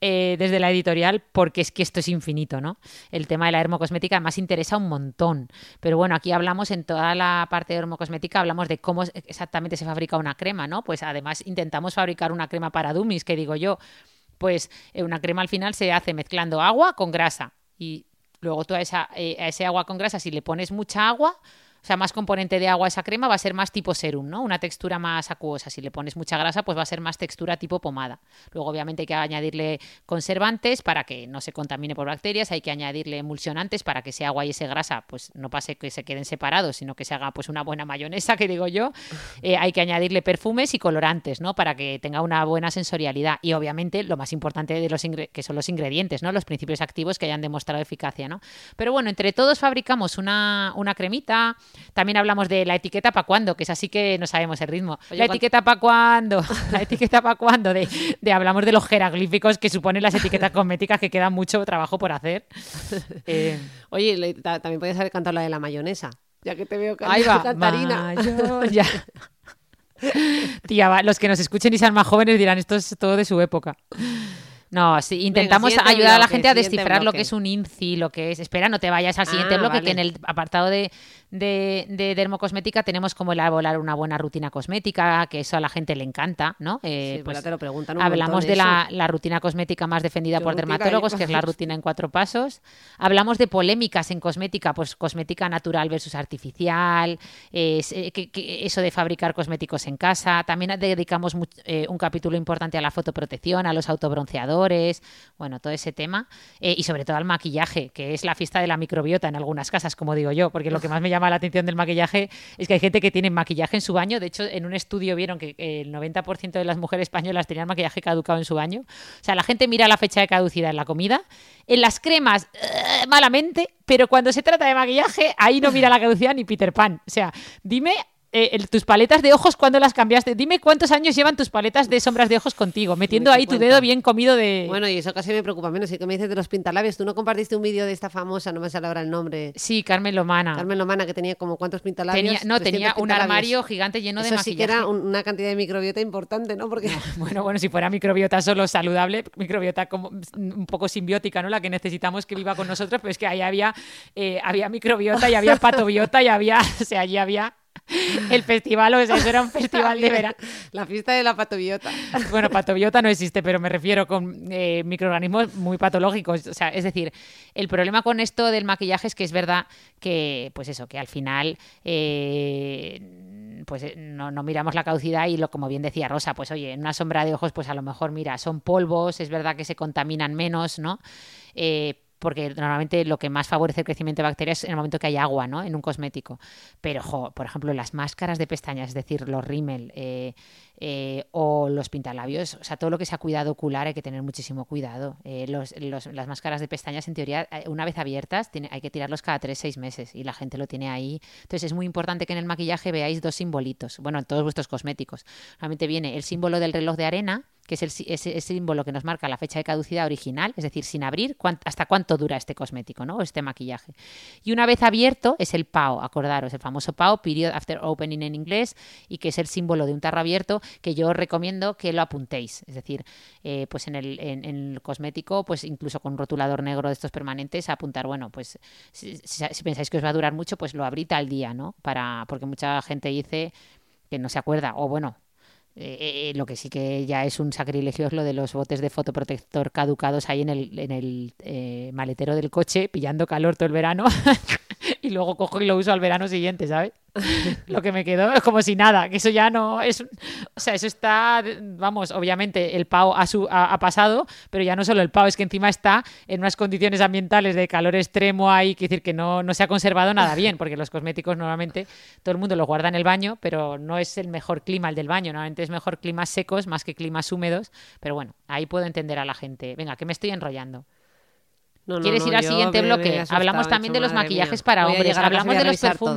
eh, desde la editorial porque es que esto es infinito, ¿no? El tema de la dermocosmética además interesa un montón. Pero bueno, aquí hablamos en toda la parte de dermocosmética, hablamos de cómo exactamente se fabrica una crema, ¿no? Pues además intentamos fabricar una crema para dummies, que digo yo, pues eh, una crema al final se hace mezclando agua con grasa y luego toda esa eh, a ese agua con grasa si le pones mucha agua o sea, más componente de agua esa crema va a ser más tipo serum, ¿no? Una textura más acuosa. Si le pones mucha grasa, pues va a ser más textura tipo pomada. Luego, obviamente, hay que añadirle conservantes para que no se contamine por bacterias. Hay que añadirle emulsionantes para que ese agua y ese grasa, pues no pase que se queden separados, sino que se haga pues una buena mayonesa, que digo yo. Eh, hay que añadirle perfumes y colorantes, ¿no? Para que tenga una buena sensorialidad. Y obviamente, lo más importante de los que son los ingredientes, ¿no? Los principios activos que hayan demostrado eficacia, ¿no? Pero bueno, entre todos fabricamos una, una cremita. También hablamos de la etiqueta para cuándo, que es así que no sabemos el ritmo. Oye, la ¿cuál- etiqueta para cuándo. La etiqueta para cuándo. De, de hablamos de los jeroglíficos que suponen las etiquetas cosméticas que queda mucho trabajo por hacer. Eh, Oye, le- ta- también podías haber cantado la de la mayonesa. Ya que te veo can- ahí va. cantarina. Ya. Tía, va, los que nos escuchen y sean más jóvenes dirán esto es todo de su época. No, sí, intentamos ayudar a la gente a descifrar lo que es un INCI, lo que es. Espera, no te vayas al siguiente Ah, bloque, vale. que en el apartado de, de, de dermocosmética tenemos como elaborar una buena rutina cosmética, que eso a la gente le encanta, ¿no? Eh, Sí, pues te lo preguntan un hablamos de eso. la, la rutina cosmética más defendida ¿Qué por dermatólogos, que es la rutina en cuatro pasos. Hablamos de polémicas en cosmética, pues cosmética natural versus artificial, eh, que- que eso de fabricar cosméticos en casa. También dedicamos much- eh, un capítulo importante a la fotoprotección, a los autobronceadores, bueno, todo ese tema. Eh, y sobre todo al maquillaje, que es la fiesta de la microbiota en algunas casas, como digo yo, porque lo que más me llama la atención del maquillaje es que hay gente que tiene maquillaje en su baño. De hecho, en un estudio vieron que el 90% de las mujeres españolas tenían maquillaje caducado en su baño. O sea, la gente mira la fecha de caducidad en la comida, en las cremas, eh, malamente, pero cuando se trata de maquillaje, ahí no mira la caducidad ni Peter Pan. O sea, dime eh, el- tus paletas de ojos, ¿cuándo las cambiaste? Dime cuántos años llevan tus paletas de sombras de ojos contigo, metiendo ahí tu dedo bien comido de... Bueno, y eso casi me preocupa menos. Y que me dices de los pintalabios. Tú no compartiste un vídeo de esta famosa, no me sale ahora el nombre. Sí, Carmen Lomana. Carmen Lomana, que tenía como cuántos pintalabios. Tenía, no, 300 tenía un armario gigante lleno de Eso sí que maquillaje. era un- una cantidad de microbiota importante, ¿no? Porque Bueno, bueno, si fuera microbiota solo saludable, microbiota como un poco simbiótica, ¿no? La que necesitamos que viva con nosotros, pero es que ahí había, eh, había microbiota y había patobiota y había, o sea, allí había el festival, o sea, eso era un festival de verano. la fiesta de la patobiota. Bueno, patobiota no existe, pero me refiero con eh, microorganismos muy patológicos. O sea, es decir, el problema con esto del maquillaje es que es verdad que, pues eso, que al final, eh, pues eh, no, no miramos la caducidad y lo como bien decía Rosa, pues oye, en una sombra de ojos, pues a lo mejor, mira, son polvos, es verdad que se contaminan menos, ¿no? Eh, porque normalmente lo que más favorece el crecimiento de bacterias es en el momento que hay agua, ¿no? En un cosmético. Pero, por ejemplo, las máscaras de pestañas, es decir, los rímel eh, eh, o los pintalabios, o sea, todo lo que sea cuidado ocular hay que tener muchísimo cuidado. Eh, las máscaras de pestañas, en teoría, eh, una vez abiertas, hay que tirarlos cada 3-6 meses y la gente lo tiene ahí. Entonces es muy importante que en el maquillaje veáis dos simbolitos, bueno, en todos vuestros cosméticos. Realmente viene el símbolo del reloj de arena, que es el, ese, símbolo que nos marca la fecha de caducidad original, es decir, sin abrir, hasta cuánto dura este cosmético, ¿no? O este maquillaje. Y una vez abierto es el PAO, acordaros, el famoso PAO, Period After Opening en inglés, y que es el símbolo de un tarro abierto que yo os recomiendo que lo apuntéis. Es decir, eh, pues en el, en- el cosmético, pues incluso con rotulador negro de estos permanentes, apuntar, bueno, pues si, pensáis que os va a durar mucho, pues lo abrid al día, ¿no? Para, porque mucha gente dice que no se acuerda, o bueno, eh, eh, lo que sí que ya es un sacrilegio es lo de los botes de fotoprotector caducados ahí en el, en el eh, maletero del coche, pillando calor todo el verano. y luego cojo y lo uso al verano siguiente, ¿sabes? lo que me quedó es como si nada, que eso ya no es... O sea, eso está, vamos, obviamente el PAO ha, su- ha- ha pasado, pero ya no solo el PAO, es que encima está en unas condiciones ambientales de calor extremo ahí, que decir que no, no se ha conservado nada bien, porque los cosméticos normalmente todo el mundo los guarda en el baño, pero no es el mejor clima el del baño, normalmente es mejor climas secos más que climas húmedos, pero bueno, ahí puedo entender a la gente. Venga, que me estoy enrollando. No, no, ¿Quieres no, ir al siguiente bloque? Hablamos también de los maquillajes mía, para hombres, hablamos de los todo.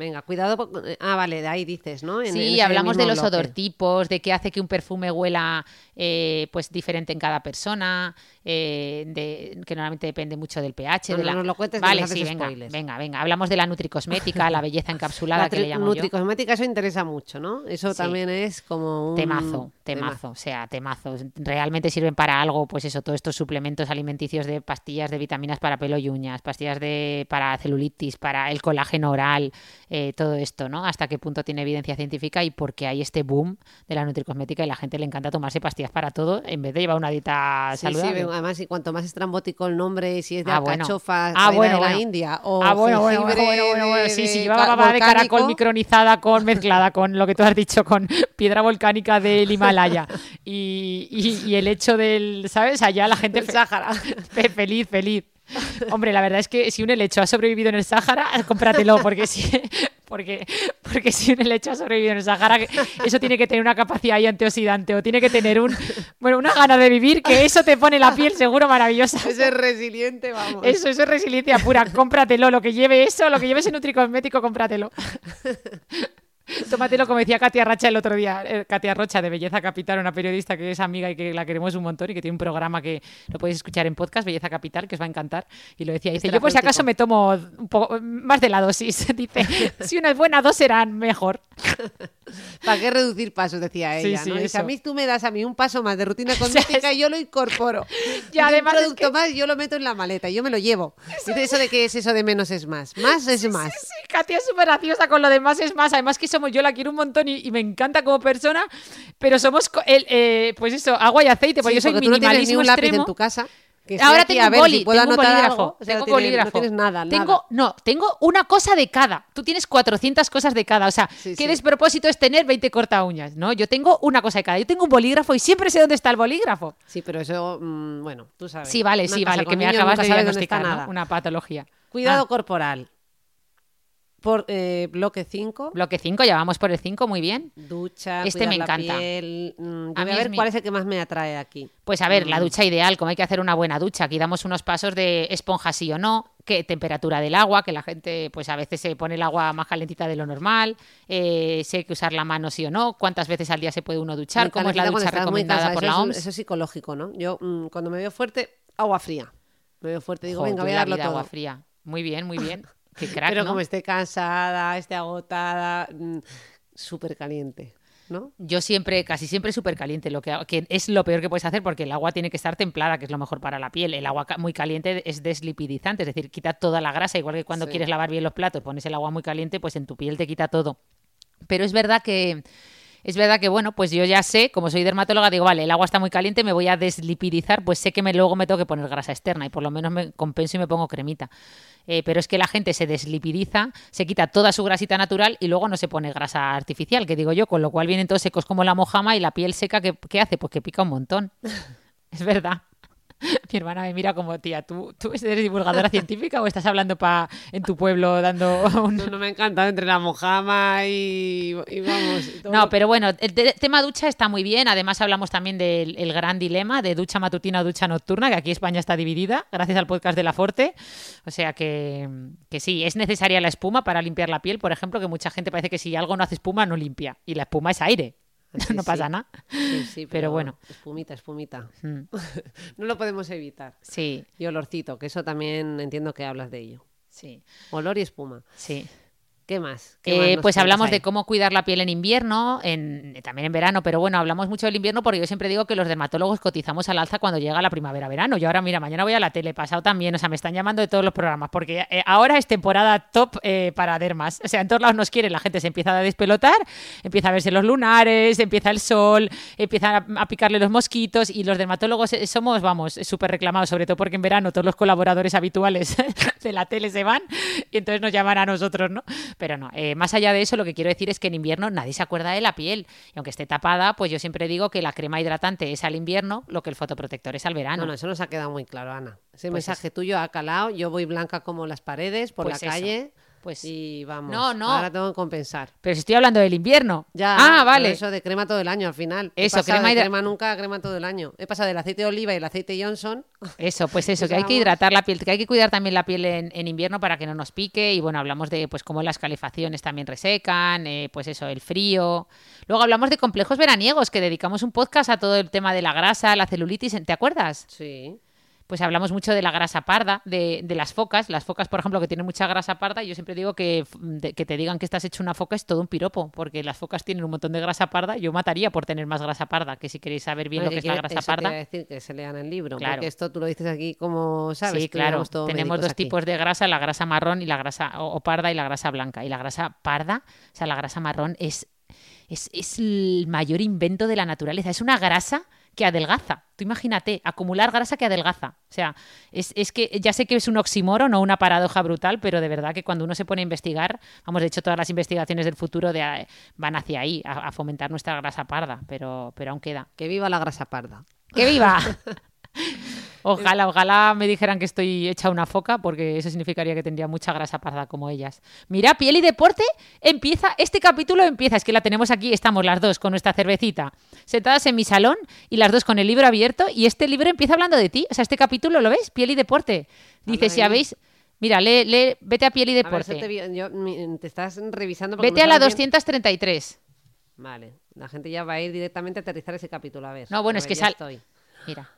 Venga, cuidado. po- Ah, vale, de ahí dices, ¿no? En- en Sí, ese hablamos de los bloque. odortipos, de qué hace que un perfume huela eh, pues diferente en cada persona, eh, de, que normalmente depende mucho del pH. No, de no la... nos lo cuentes, que vale, nos haces sí, venga, spoilers. venga, venga. Hablamos de la nutricosmética, la belleza encapsulada La que le llamo yo. nutricosmética, eso interesa mucho, ¿no? Eso Sí. también es como un... Temazo, temazo, o sea, temazo. Realmente sirven para algo, pues eso, todos estos suplementos alimenticios de pastillas de vitaminas para pelo y uñas, pastillas de para celulitis, para el colágeno oral, eh, todo esto, ¿no? Hasta qué punto tiene evidencia científica y por qué hay este boom de la nutricosmética y la gente le encanta tomarse pastillas para todo en vez de llevar una dieta Sí, sí, saludable. además, y cuanto más estrambótico el nombre, si es de Ah, bueno. alcachofa, Ah, bueno, de la bueno. India, o Ah, bueno, bueno, bueno, bueno, bueno, bueno, de- sí, sí, llevaba baba de caracol micronizada con mezclada con lo que tú has dicho, con piedra volcánica del Himalaya y, y- y el hecho del, ¿sabes? Allá la gente Del Sáhara. fe- feliz, feliz. Hombre, la verdad es que si un helecho ha sobrevivido en el Sáhara, cómpratelo, porque si, porque, porque si un helecho ha sobrevivido en el Sáhara, que- eso tiene que tener una capacidad ahí antioxidante o tiene que tener un, bueno, una gana de vivir que eso te pone la piel seguro maravillosa. Ese es resiliente, vamos. Eso, eso es resiliencia pura. Cómpratelo, lo que lleve eso, lo que lleve ese nutricosmético, cómpratelo. Tómatelo, como decía Katia Rocha el otro día, eh, Katia Rocha de Belleza Capital, una periodista que es amiga y que la queremos un montón y que tiene un programa que lo podéis escuchar en podcast, Belleza Capital, que os va a encantar. Y lo decía, dice, yo por si acaso me tomo un poco más de la dosis. Dice, si una es buena, dos serán mejor. ¿Para qué reducir pasos? Decía Sí, ella. sí, ¿no? Dice, a mí tú me das a mí un paso más de rutina cosmética y yo lo incorporo. Y Y además un es producto que- más yo lo meto en la maleta y yo me lo llevo. Dice eso de que es eso de menos es más. Más es más. Sí, Katia es súper graciosa con lo demás, es más, además que somos, yo la quiero un montón y, y me encanta como persona, pero somos, el, eh, pues eso, agua y aceite, porque Sí, yo soy porque tú no tienes ni un lápiz extremo. en tu casa. Que Ahora aquí tengo a un boli, si puedo tengo un bolígrafo, algo. O sea, tengo no tienes- bolígrafo. No tienes nada, tengo. No, tengo una cosa de cada. Tú tienes 400 cosas de cada. O sea, Sí, ¿qué sí. despropósito es tener 20 corta uñas? No, yo tengo una cosa de cada. Yo tengo un bolígrafo y siempre sé dónde está el bolígrafo. Sí, pero eso, mm, bueno, tú sabes. Sí, vale, Una sí, vale, que me acabas de diagnosticar. Una patología. Cuidado Ah, corporal. Por eh, bloque 5. bloque 5, ya vamos por el 5, muy bien. Ducha, Este me la encanta. piel. mm, A voy mí a es ver mi- cuál es el que más me atrae aquí. Pues a ver, la Mm. ducha ideal, como hay que hacer una buena ducha. Aquí damos unos pasos de esponja sí o no, qué temperatura del agua, que la gente pues a veces se pone el agua más calentita de lo normal, eh, si hay que usar la mano sí o no, cuántas veces al día se puede uno duchar, cómo es la ducha recomendada por la es- OMS. Eso es psicológico, ¿no? Yo mm, cuando me veo fuerte, agua fría. Me veo fuerte, digo, Jo, venga, voy a la darlo vida todo. agua fría. Muy bien, muy bien. Qué crack, Pero ¿no? como esté cansada, esté agotada, mm, súper caliente, ¿no? Yo siempre, casi siempre súper caliente, lo que, es lo peor que puedes hacer porque el agua tiene que estar templada, que es lo mejor para la piel. El agua muy caliente es deslipidizante, es decir, quita toda la grasa, igual que cuando Sí. quieres lavar bien los platos, pones el agua muy caliente, pues en tu piel te quita todo. Pero es verdad que es verdad que bueno, pues yo ya sé, como soy dermatóloga, digo, vale, el agua está muy caliente, me voy a deslipidizar, pues sé que me, luego me tengo que poner grasa externa y por lo menos me compenso y me pongo cremita. Eh, pero es que la gente se deslipidiza, se quita toda su grasita natural y luego no se pone grasa artificial, que digo yo, con lo cual vienen todos secos como la mojama y la piel seca, ¿qué, qué hace? Pues que pica un montón. es verdad. Mi hermana me mira como, tía, ¿tú, tú eres divulgadora científica o estás hablando pa, en tu pueblo dando un... No, no me ha encantado entre la mojama y, y vamos. y todo No, pero bueno, el te- tema ducha está muy bien. Además, hablamos también del el gran dilema de ducha matutina o ducha nocturna, que aquí España está dividida, gracias al podcast de La Forte. O sea que, que sí, es necesaria la espuma para limpiar la piel, por ejemplo, que mucha gente parece que si algo no hace espuma, no limpia. Y la espuma es aire. No sí. pasa nada. Sí, sí, pero bueno. Espumita, espumita. Mm, No lo podemos evitar. Sí, Y olorcito, que eso también entiendo que hablas de ello. sí, Olor y espuma. sí. ¿Qué más? ¿Qué Eh, más pues hablamos ahí? de cómo cuidar la piel en invierno, en, también en verano, pero bueno, hablamos mucho del invierno porque yo siempre digo que los dermatólogos cotizamos al alza cuando llega la primavera-verano. Yo ahora, mira, mañana voy a la tele, pasado también, o sea, me están llamando de todos los programas, porque eh, ahora es temporada top eh, para dermas. O sea, en todos lados nos quieren, la gente se empieza a despelotar, empieza a verse los lunares, empieza el sol, empiezan a, a picarle los mosquitos y los dermatólogos somos, vamos, súper reclamados, sobre todo porque en verano todos los colaboradores habituales de la tele se van y entonces nos llaman a nosotros, ¿no? Pero no, eh, más allá de eso, lo que quiero decir es que en invierno nadie se acuerda de la piel. Y aunque esté tapada, pues yo siempre digo que la crema hidratante es al invierno, lo que el fotoprotector es al verano. No, no, eso nos ha quedado muy claro, Ana. Ese Pues mensaje tuyo ha calado. Yo voy blanca como las paredes por Pues la eso. Pues Y vamos. No, no. Ahora tengo que compensar. Pero si estoy hablando del invierno. Ya. Ah, vale. Eso de crema todo el año al final. Eso, crema de crema nunca crema todo el año. He pasado del aceite de oliva y el aceite Johnson. Eso, pues eso, Pues que hay que hidratar la piel, que hay que cuidar también la piel en, en invierno para que no nos pique. Y bueno, hablamos de pues cómo las calefacciones también resecan, eh, pues eso, el frío. Luego hablamos de complejos veraniegos, que dedicamos un podcast a todo el tema de la grasa, la celulitis. ¿Te acuerdas? Sí. Pues hablamos mucho de la grasa parda, de, de las focas. Las focas, por ejemplo, que tienen mucha grasa parda, yo siempre digo que, de- que te digan que estás hecho una foca es todo un piropo, porque las focas tienen un montón de grasa parda. Yo mataría por tener más grasa parda, que si queréis saber bien lo que es la grasa eso te iba a parda. decir que se lean el libro. Claro. Porque esto tú lo dices aquí como, ¿sabes? Sí, que claro. Tenemos dos aquí. tipos de grasa, la grasa marrón y la grasa o, o parda y la grasa blanca. Y la grasa parda, o sea, la grasa marrón es, es, es el mayor invento de la naturaleza. Es una grasa que adelgaza. Tú imagínate, acumular grasa que adelgaza. O sea, es, es que ya sé que es un oxímoron o una paradoja brutal, pero de verdad que cuando uno se pone a investigar, vamos, de hecho todas las investigaciones del futuro de, eh, van hacia ahí, a, a fomentar nuestra grasa parda, pero, pero aún queda. Que viva la grasa parda. ¡Que viva! Ojalá, ojalá me dijeran que estoy hecha una foca, porque eso significaría que tendría mucha grasa parda como ellas. Mira, piel y deporte empieza, este capítulo empieza, es que la tenemos aquí, estamos las dos con nuestra cervecita, sentadas en mi salón y las dos con el libro abierto y este libro empieza hablando de ti, o sea, este capítulo, ¿lo ves? Piel y deporte. Dice, si habéis, mira, lee, lee, vete a piel y A ver, eso deporte. te, yo- te estás revisando. Vete a la sabes bien- 233. Vale, la gente ya va a ir directamente a aterrizar ese capítulo. A ver. No, bueno, a es que sal- estoy. Mira,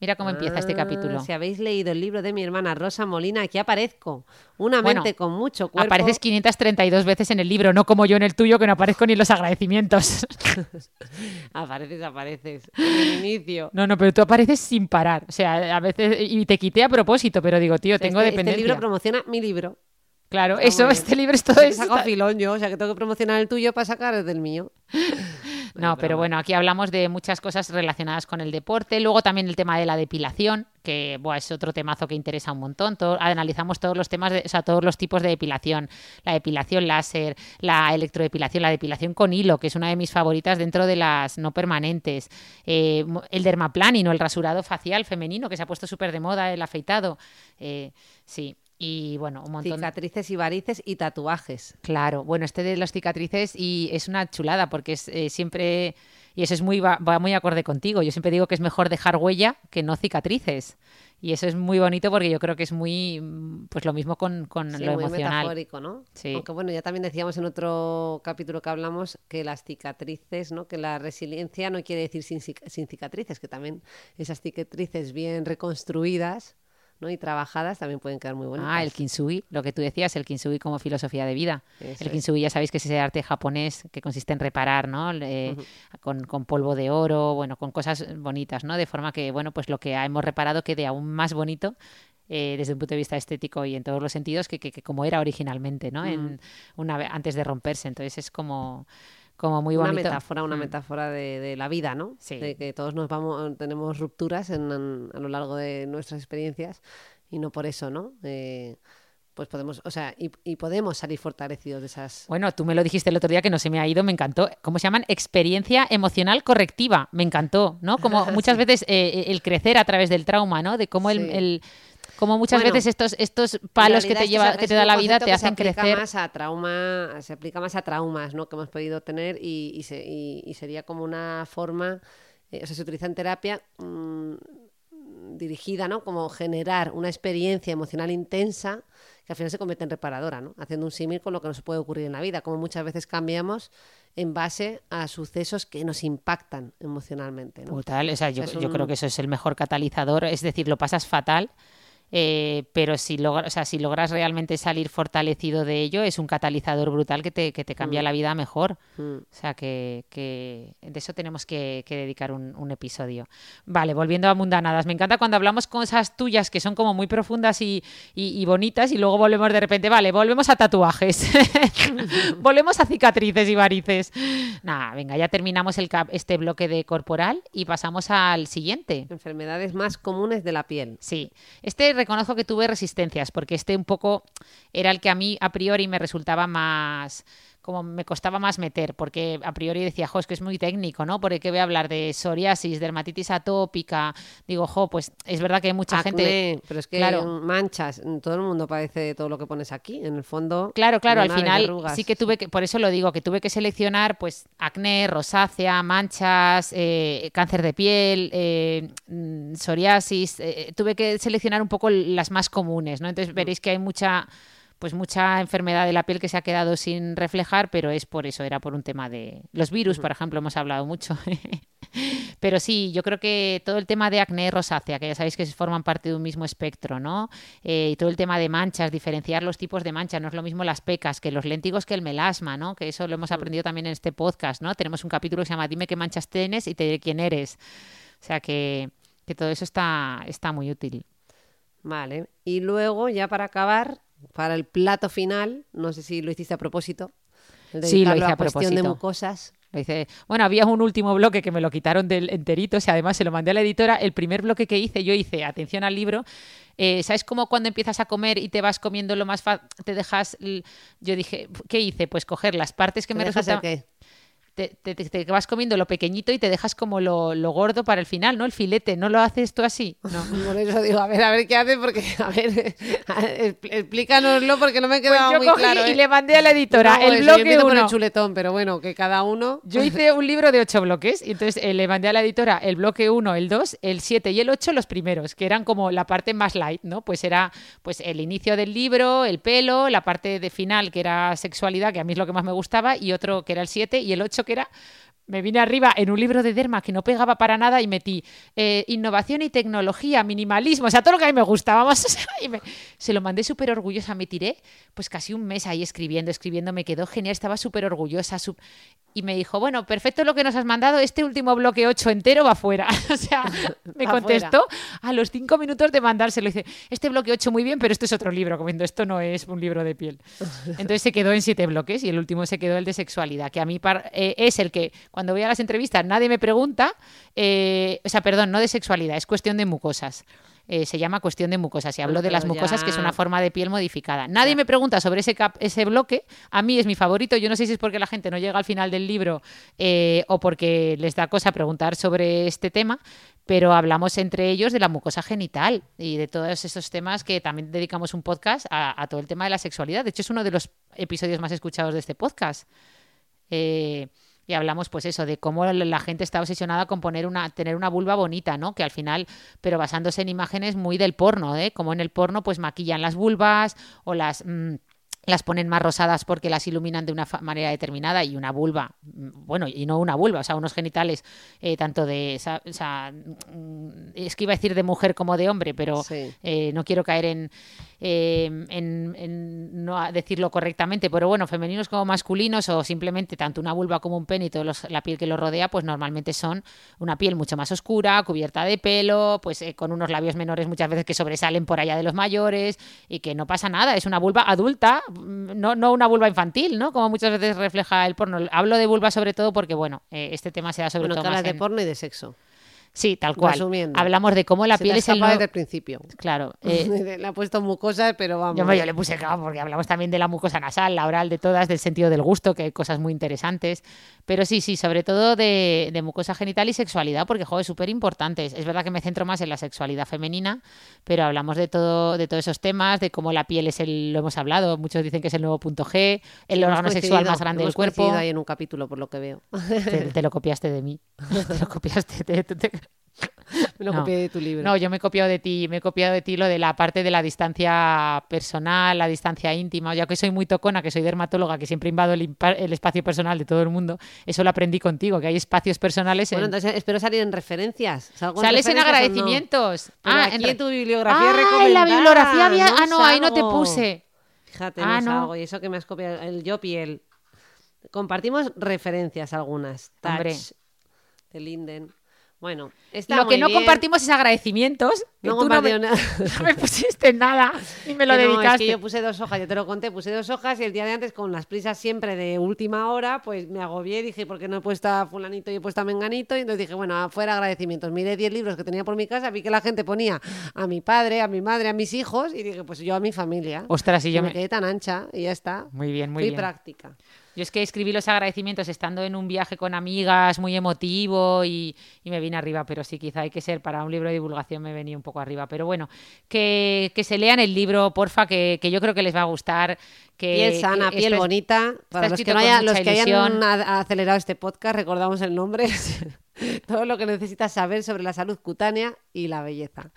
mira cómo empieza este Ah, capítulo. Si habéis leído el libro de mi hermana Rosa Molina, aquí aparezco. Una Bueno, mente con mucho cuerpo. Apareces 532 veces en el libro, no como yo en el tuyo que no aparezco ni en los agradecimientos. Apareces, apareces. En el inicio. No, no, pero tú apareces sin parar. O sea, a veces. Y te quité a propósito, pero digo, tío, tengo este, dependencia. Este libro promociona mi libro. Claro, Está eso, este libro es todo eso. sacado filón yo, o sea que tengo que promocionar el tuyo para sacar el del mío. No, pero bueno, aquí hablamos de muchas cosas relacionadas con el deporte. Luego también el tema de la depilación, que buah, es otro temazo que interesa un montón. Todo- analizamos todos los temas, de, o sea, todos los tipos de depilación. La depilación láser, la electrodepilación, la depilación con hilo, que es una de mis favoritas dentro de las no permanentes. Eh, el dermaplaning o el rasurado facial femenino, que se ha puesto súper de moda, el afeitado. Eh, sí. Y bueno, un montón Cicatrices y varices y tatuajes. Claro, bueno, este de las cicatrices y es una chulada porque es eh, siempre, y eso es muy, va, va muy acorde contigo, yo siempre digo que es mejor dejar huella que no cicatrices. Y eso es muy bonito porque yo creo que es muy, mm, pues lo mismo con, con Sí, lo muy emocional. metafórico, ¿no? Sí. Aunque bueno, ya también decíamos en otro capítulo que hablamos que las cicatrices, ¿no? Que la resiliencia no quiere decir sin, sin cicatrices, que también esas cicatrices bien reconstruidas, ¿no? Y trabajadas también pueden quedar muy bonitas. Ah, el kintsugi, lo que tú decías, el kintsugi como filosofía de vida. Eso el es. kintsugi ya sabéis que es ese arte japonés que consiste en reparar, ¿no? Con, con polvo de oro, bueno, con cosas bonitas, ¿no? De forma que, bueno, pues lo que hemos reparado quede aún más bonito eh, desde un punto de vista estético y en todos los sentidos que, que- que como era originalmente, ¿no? En, una antes de romperse. Entonces es como, como muy una bonito. metáfora, una Mm. metáfora de, de la vida, ¿no? Sí. De que todos nos vamos, tenemos rupturas en- en- a lo largo de nuestras experiencias y no por eso, ¿no? Eh, pues podemos, o sea, y, y podemos salir fortalecidos de esas. Bueno, tú me lo dijiste el otro día que no se me ha ido, me encantó. ¿Cómo se llaman? Experiencia emocional correctiva. Me encantó, ¿no? Como muchas veces eh, el crecer a través del trauma, ¿no? De cómo el, Sí. el- cómo muchas Bueno, veces estos, estos palos que te esto lleva, que te da la vida te que hacen se aplica crecer. Más a trauma, se aplica más a traumas ¿no? que hemos podido tener y, y se- y- y sería como una forma, eh, o sea, se utiliza en terapia mm, dirigida, ¿no? Como generar una experiencia emocional intensa que al final se convierte en reparadora, ¿no? Haciendo un símil con lo que nos puede ocurrir en la vida, como muchas veces cambiamos en base a sucesos que nos impactan emocionalmente, ¿no? Brutal, o sea, yo, yo creo que eso es el mejor catalizador, es decir, lo pasas fatal, eh, pero si, logra- o sea, si logras realmente salir fortalecido de ello, es un catalizador brutal que te, que te cambia la vida mejor. Mm. O sea, que, que de eso tenemos que, que dedicar un, un episodio. Vale, volviendo a mundanadas. Me encanta cuando hablamos cosas tuyas que son como muy profundas y, y- y bonitas y luego volvemos de repente, vale, volvemos a tatuajes. volvemos a cicatrices y varices. Nada, venga, ya terminamos el cap- este bloque de corporal y pasamos al siguiente. Enfermedades más comunes de la piel. Sí, este reconozco que tuve resistencias, porque este un poco era el que a mí a priori me resultaba más como me costaba más meter, porque a priori decía, jo, es que es muy técnico, ¿no? Porque qué voy a hablar de psoriasis, dermatitis atópica. Digo, jo, pues es verdad que hay mucha gente. Acné, pero es que Claro. manchas, todo el mundo padece de todo lo que pones aquí, en el fondo. Claro, claro, al final sí que tuve que, por eso lo digo, que tuve que seleccionar pues acné, rosácea, manchas, eh, cáncer de piel, eh, mm, psoriasis, eh, tuve que seleccionar un poco las más comunes, ¿no? Entonces veréis que hay mucha pues mucha enfermedad de la piel que se ha quedado sin reflejar, pero es por eso, era por un tema de los virus, por ejemplo, hemos hablado mucho. Pero sí, yo creo que todo el tema de acné rosácea, que ya sabéis que forman parte de un mismo espectro, ¿no? Eh, y todo el tema de manchas, diferenciar los tipos de manchas, no es lo mismo las pecas que los léntigos que el melasma, ¿no? Que eso lo hemos aprendido también en este podcast, ¿no? Tenemos un capítulo que se llama Dime qué manchas tienes y te diré quién eres. O sea que, que todo eso está, está muy útil. Vale. Y luego, ya para acabar, para el plato final, no sé si lo hiciste a propósito. Sí, lo hice a cuestión de propósito. mucosas. Lo hice- Bueno, había un último bloque que me lo quitaron del enterito, o sea, además se lo mandé a la editora. El primer bloque que hice, yo hice, atención al libro, eh, ¿sabes cómo cuando empiezas a comer y te vas comiendo lo más fácil, te dejas, yo dije, ¿qué hice? Pues coger las partes que ¿Te me resultaban... qué? Te, te- te- te vas comiendo lo pequeñito y te dejas como lo, lo gordo para el final, ¿no? El filete, ¿no lo haces tú así? No. Por eso digo, a ver, a ver qué hace, porque, a ver, expl- explícanos porque no me ha Pues quedado yo muy cogí claro. y ¿eh? le mandé a la editora No, el eso, yo bloque empiezo por el 1. chuletón, pero bueno, que cada uno... Yo hice un libro de ocho bloques y entonces eh, le mandé a la editora el bloque 1, el 2, el 7 y el 8 los primeros, que eran como la parte más light, ¿no? Pues era pues el inicio del libro, el pelo, la parte de final que era sexualidad, que a mí es lo que más me gustaba, y otro que era el 7 y el 8 que era me vine arriba en un libro de Derma que no pegaba para nada y metí eh, innovación y tecnología, minimalismo, o sea, todo lo que a mí me gustaba. Vamos, o sea, y me- se lo mandé súper orgullosa. Me tiré pues casi un mes ahí escribiendo, escribiendo. Me quedó genial, estaba súper orgullosa. Y me dijo, bueno, perfecto lo que nos has mandado, este último bloque 8 entero va fuera. o sea, me contestó a los cinco minutos de mandárselo. Dice, este bloque 8 muy bien, pero esto es otro libro, comiendo esto no es un libro de piel. Entonces se quedó en siete bloques y el último se quedó el de sexualidad, que a mí par- eh, es el que cuando voy a las entrevistas nadie me pregunta, eh, o sea, perdón, no de sexualidad, es cuestión de mucosas. Eh, se llama cuestión de mucosas y hablo de las mucosas, que es una forma de piel modificada. Nadie me pregunta sobre ese, cap- ese bloque, a mí es mi favorito, yo no sé si es porque la gente no llega al final del libro eh, o porque les da cosa preguntar sobre este tema, pero hablamos entre ellos de la mucosa genital y de todos esos temas que también dedicamos un podcast a, a todo el tema de la sexualidad. De hecho, es uno de los episodios más escuchados de este podcast. Eh, y hablamos, pues eso, de cómo la- gente está obsesionada con poner una, tener una vulva bonita, ¿no? Que al final, pero basándose en imágenes muy del porno, ¿eh? Como en el porno, pues maquillan las vulvas o las. mm, las ponen más rosadas porque las iluminan de una manera determinada y una vulva, mm, bueno, y no una vulva, o sea, unos genitales eh, tanto de, o sea, mm, es que iba a decir de mujer como de hombre, pero Sí. eh, no quiero caer en, eh, en, en no decirlo correctamente, pero bueno, femeninos como masculinos o simplemente tanto una vulva como un pene y toda la piel que los rodea, pues normalmente son una piel mucho más oscura, cubierta de pelo, pues eh, con unos labios menores muchas veces que sobresalen por allá de los mayores y que no pasa nada, es una vulva adulta, no, no una vulva infantil, ¿no? Como muchas veces refleja el porno. Hablo de vulva sobre todo porque, bueno, eh, este tema se da sobre Bueno, todo más de en- porno y de sexo. Sí, tal cual. Resumiendo. Hablamos de cómo la Se te piel ha es el nuevo- desde el principio. Claro. eh, Le ha puesto mucosas, pero vamos. yo, me- yo le puse claro porque hablamos también de la mucosa nasal, la oral, de todas, del sentido del gusto, que hay cosas muy interesantes. Pero sí, sí, sobre todo de, de mucosa genital y sexualidad, porque joder, súper importante. Es verdad que me centro más en la sexualidad femenina, pero hablamos de todo, de todos esos temas, de cómo la piel es el, lo hemos hablado, muchos dicen que es el nuevo punto G, el órgano sexual más grande del cuerpo. ahí en un capítulo, por lo que veo. Te, te lo copiaste de mí. Te lo copiaste. te- te- te- Me lo No. copié de tu libro. No, yo me he copiado de ti, me he copiado de ti lo de la parte de la distancia personal, la distancia íntima, ya que soy muy tocona, que soy dermatóloga, que siempre invado el, espacio personal de todo el mundo, eso lo aprendí contigo, que hay espacios personales Bueno, en- entonces espero salir en referencias. ¿Salgo Sales en referencias no? agradecimientos. Ah, aquí en, tu bibliografía Ah, en la bibliografía había... Ah, no, ahí no te puse. Fíjate, Ah, no, no. salgo. Y eso que me has copiado, el yo y el... Compartimos referencias algunas. Touch, Hombre. de Linden. Bueno, está Lo que no bien. compartimos es agradecimientos. No tú no me, compartió nada. no me pusiste nada y me lo Que no, dedicaste. es que yo puse dos hojas, yo te lo conté, puse dos hojas y el día de antes, con las prisas siempre de última hora, pues me agobié y dije, ¿por qué no he puesto a fulanito y he puesto a menganito? Y entonces dije, bueno, afuera agradecimientos. Miré 10 libros que tenía por mi casa, vi que la gente ponía a mi padre, a mi madre, a mis hijos y dije, pues yo a mi familia. Ostras, y yo me me... quedé tan ancha y ya está. Muy bien, muy Fui bien. práctica. Yo es que escribí los agradecimientos estando en un viaje con amigas, muy emotivo y, y me vine arriba, pero sí, quizá hay que ser, para un libro de divulgación me venía un poco arriba. Pero bueno, que, que se lean el libro, porfa, que, que yo creo que les va a gustar. Que, Piel sana, que piel bonita. Para los que, no haya- los que hayan ilusión. acelerado este podcast, recordamos el nombre. Todo lo que necesitas saber sobre la salud cutánea y la belleza.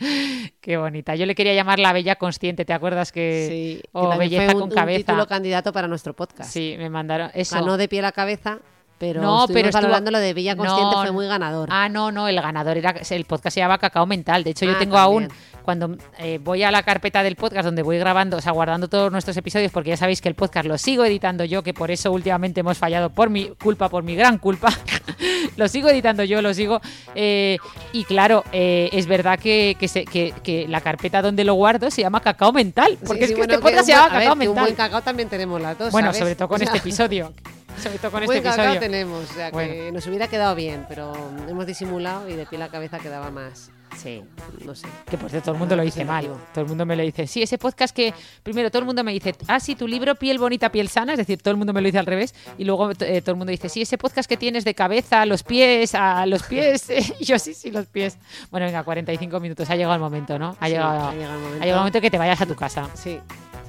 Qué bonita. Yo le quería llamar La Bella Consciente, ¿te acuerdas que...? Sí, o Belleza fue un, con un cabeza. título candidato para nuestro podcast. Sí, me mandaron eso. Ganó de piel a cabeza, pero No, pero estuvo- lo de Villa Consciente, No, fue muy ganador. Ah, no, no, el ganador era el podcast se llama Cacao Mental. De hecho, yo Ah, tengo también. aún cuando eh, voy a la carpeta del podcast donde voy grabando, o sea, guardando todos nuestros episodios, porque ya sabéis que el podcast lo sigo editando yo, que por eso últimamente hemos fallado por mi culpa, por mi gran culpa. lo sigo editando yo, lo sigo. eh, y claro, eh, es verdad que, que, se- que- que la carpeta donde lo guardo se llama Cacao Mental, porque sí, es que bueno, este podcast se llama ver, Cacao que Un buen Mental. cacao también tenemos las dos. Bueno, ¿sabes? sobre todo con O sea, este episodio. Sobre todo con buen este episodio. tenemos, o sea que Bueno. nos hubiera quedado bien, pero hemos disimulado y de piel a cabeza quedaba más, Sí. no sé. Que por cierto, todo el mundo lo dice mal. Todo el mundo me lo dice. Sí, ese podcast que primero todo el mundo me dice, ah, sí, tu libro Piel Bonita, Piel Sana, es decir, todo el mundo me lo dice al revés. Y luego eh, todo el mundo dice, sí, ese podcast que tienes de cabeza los pies, a los pies. Y yo, sí, sí, los pies. Bueno, venga, 45 minutos. Ha llegado el momento, ¿no? Ha, Sí, llegado, ha llegado el momento. ha llegado el momento que te vayas a tu casa. Sí,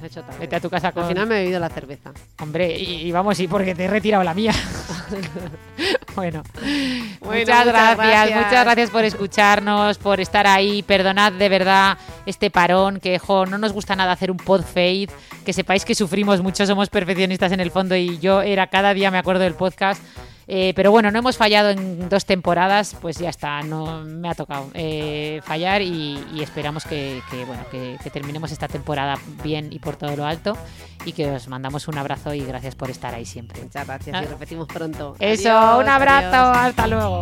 hecho tarde. Vete a tu casa con. Al final me he bebido la cerveza. Hombre, y, y vamos, y porque te he retirado la mía. bueno, Bueno, muchas, muchas gracias, gracias. muchas gracias por escucharnos, por estar ahí. Perdonad de verdad este parón, que jo, no nos gusta nada hacer un pod fade. Que sepáis que sufrimos mucho, somos perfeccionistas en el fondo y yo era cada día me acuerdo del podcast. Eh, pero bueno, no hemos fallado en dos temporadas, pues ya está, no me ha tocado eh, fallar y, y esperamos que, que, bueno, que, que terminemos esta temporada bien y por todo lo alto y que os mandamos un abrazo y gracias por estar ahí siempre. Muchas gracias y Ah. repetimos pronto. Eso, Adiós, un abrazo, adiós. hasta luego.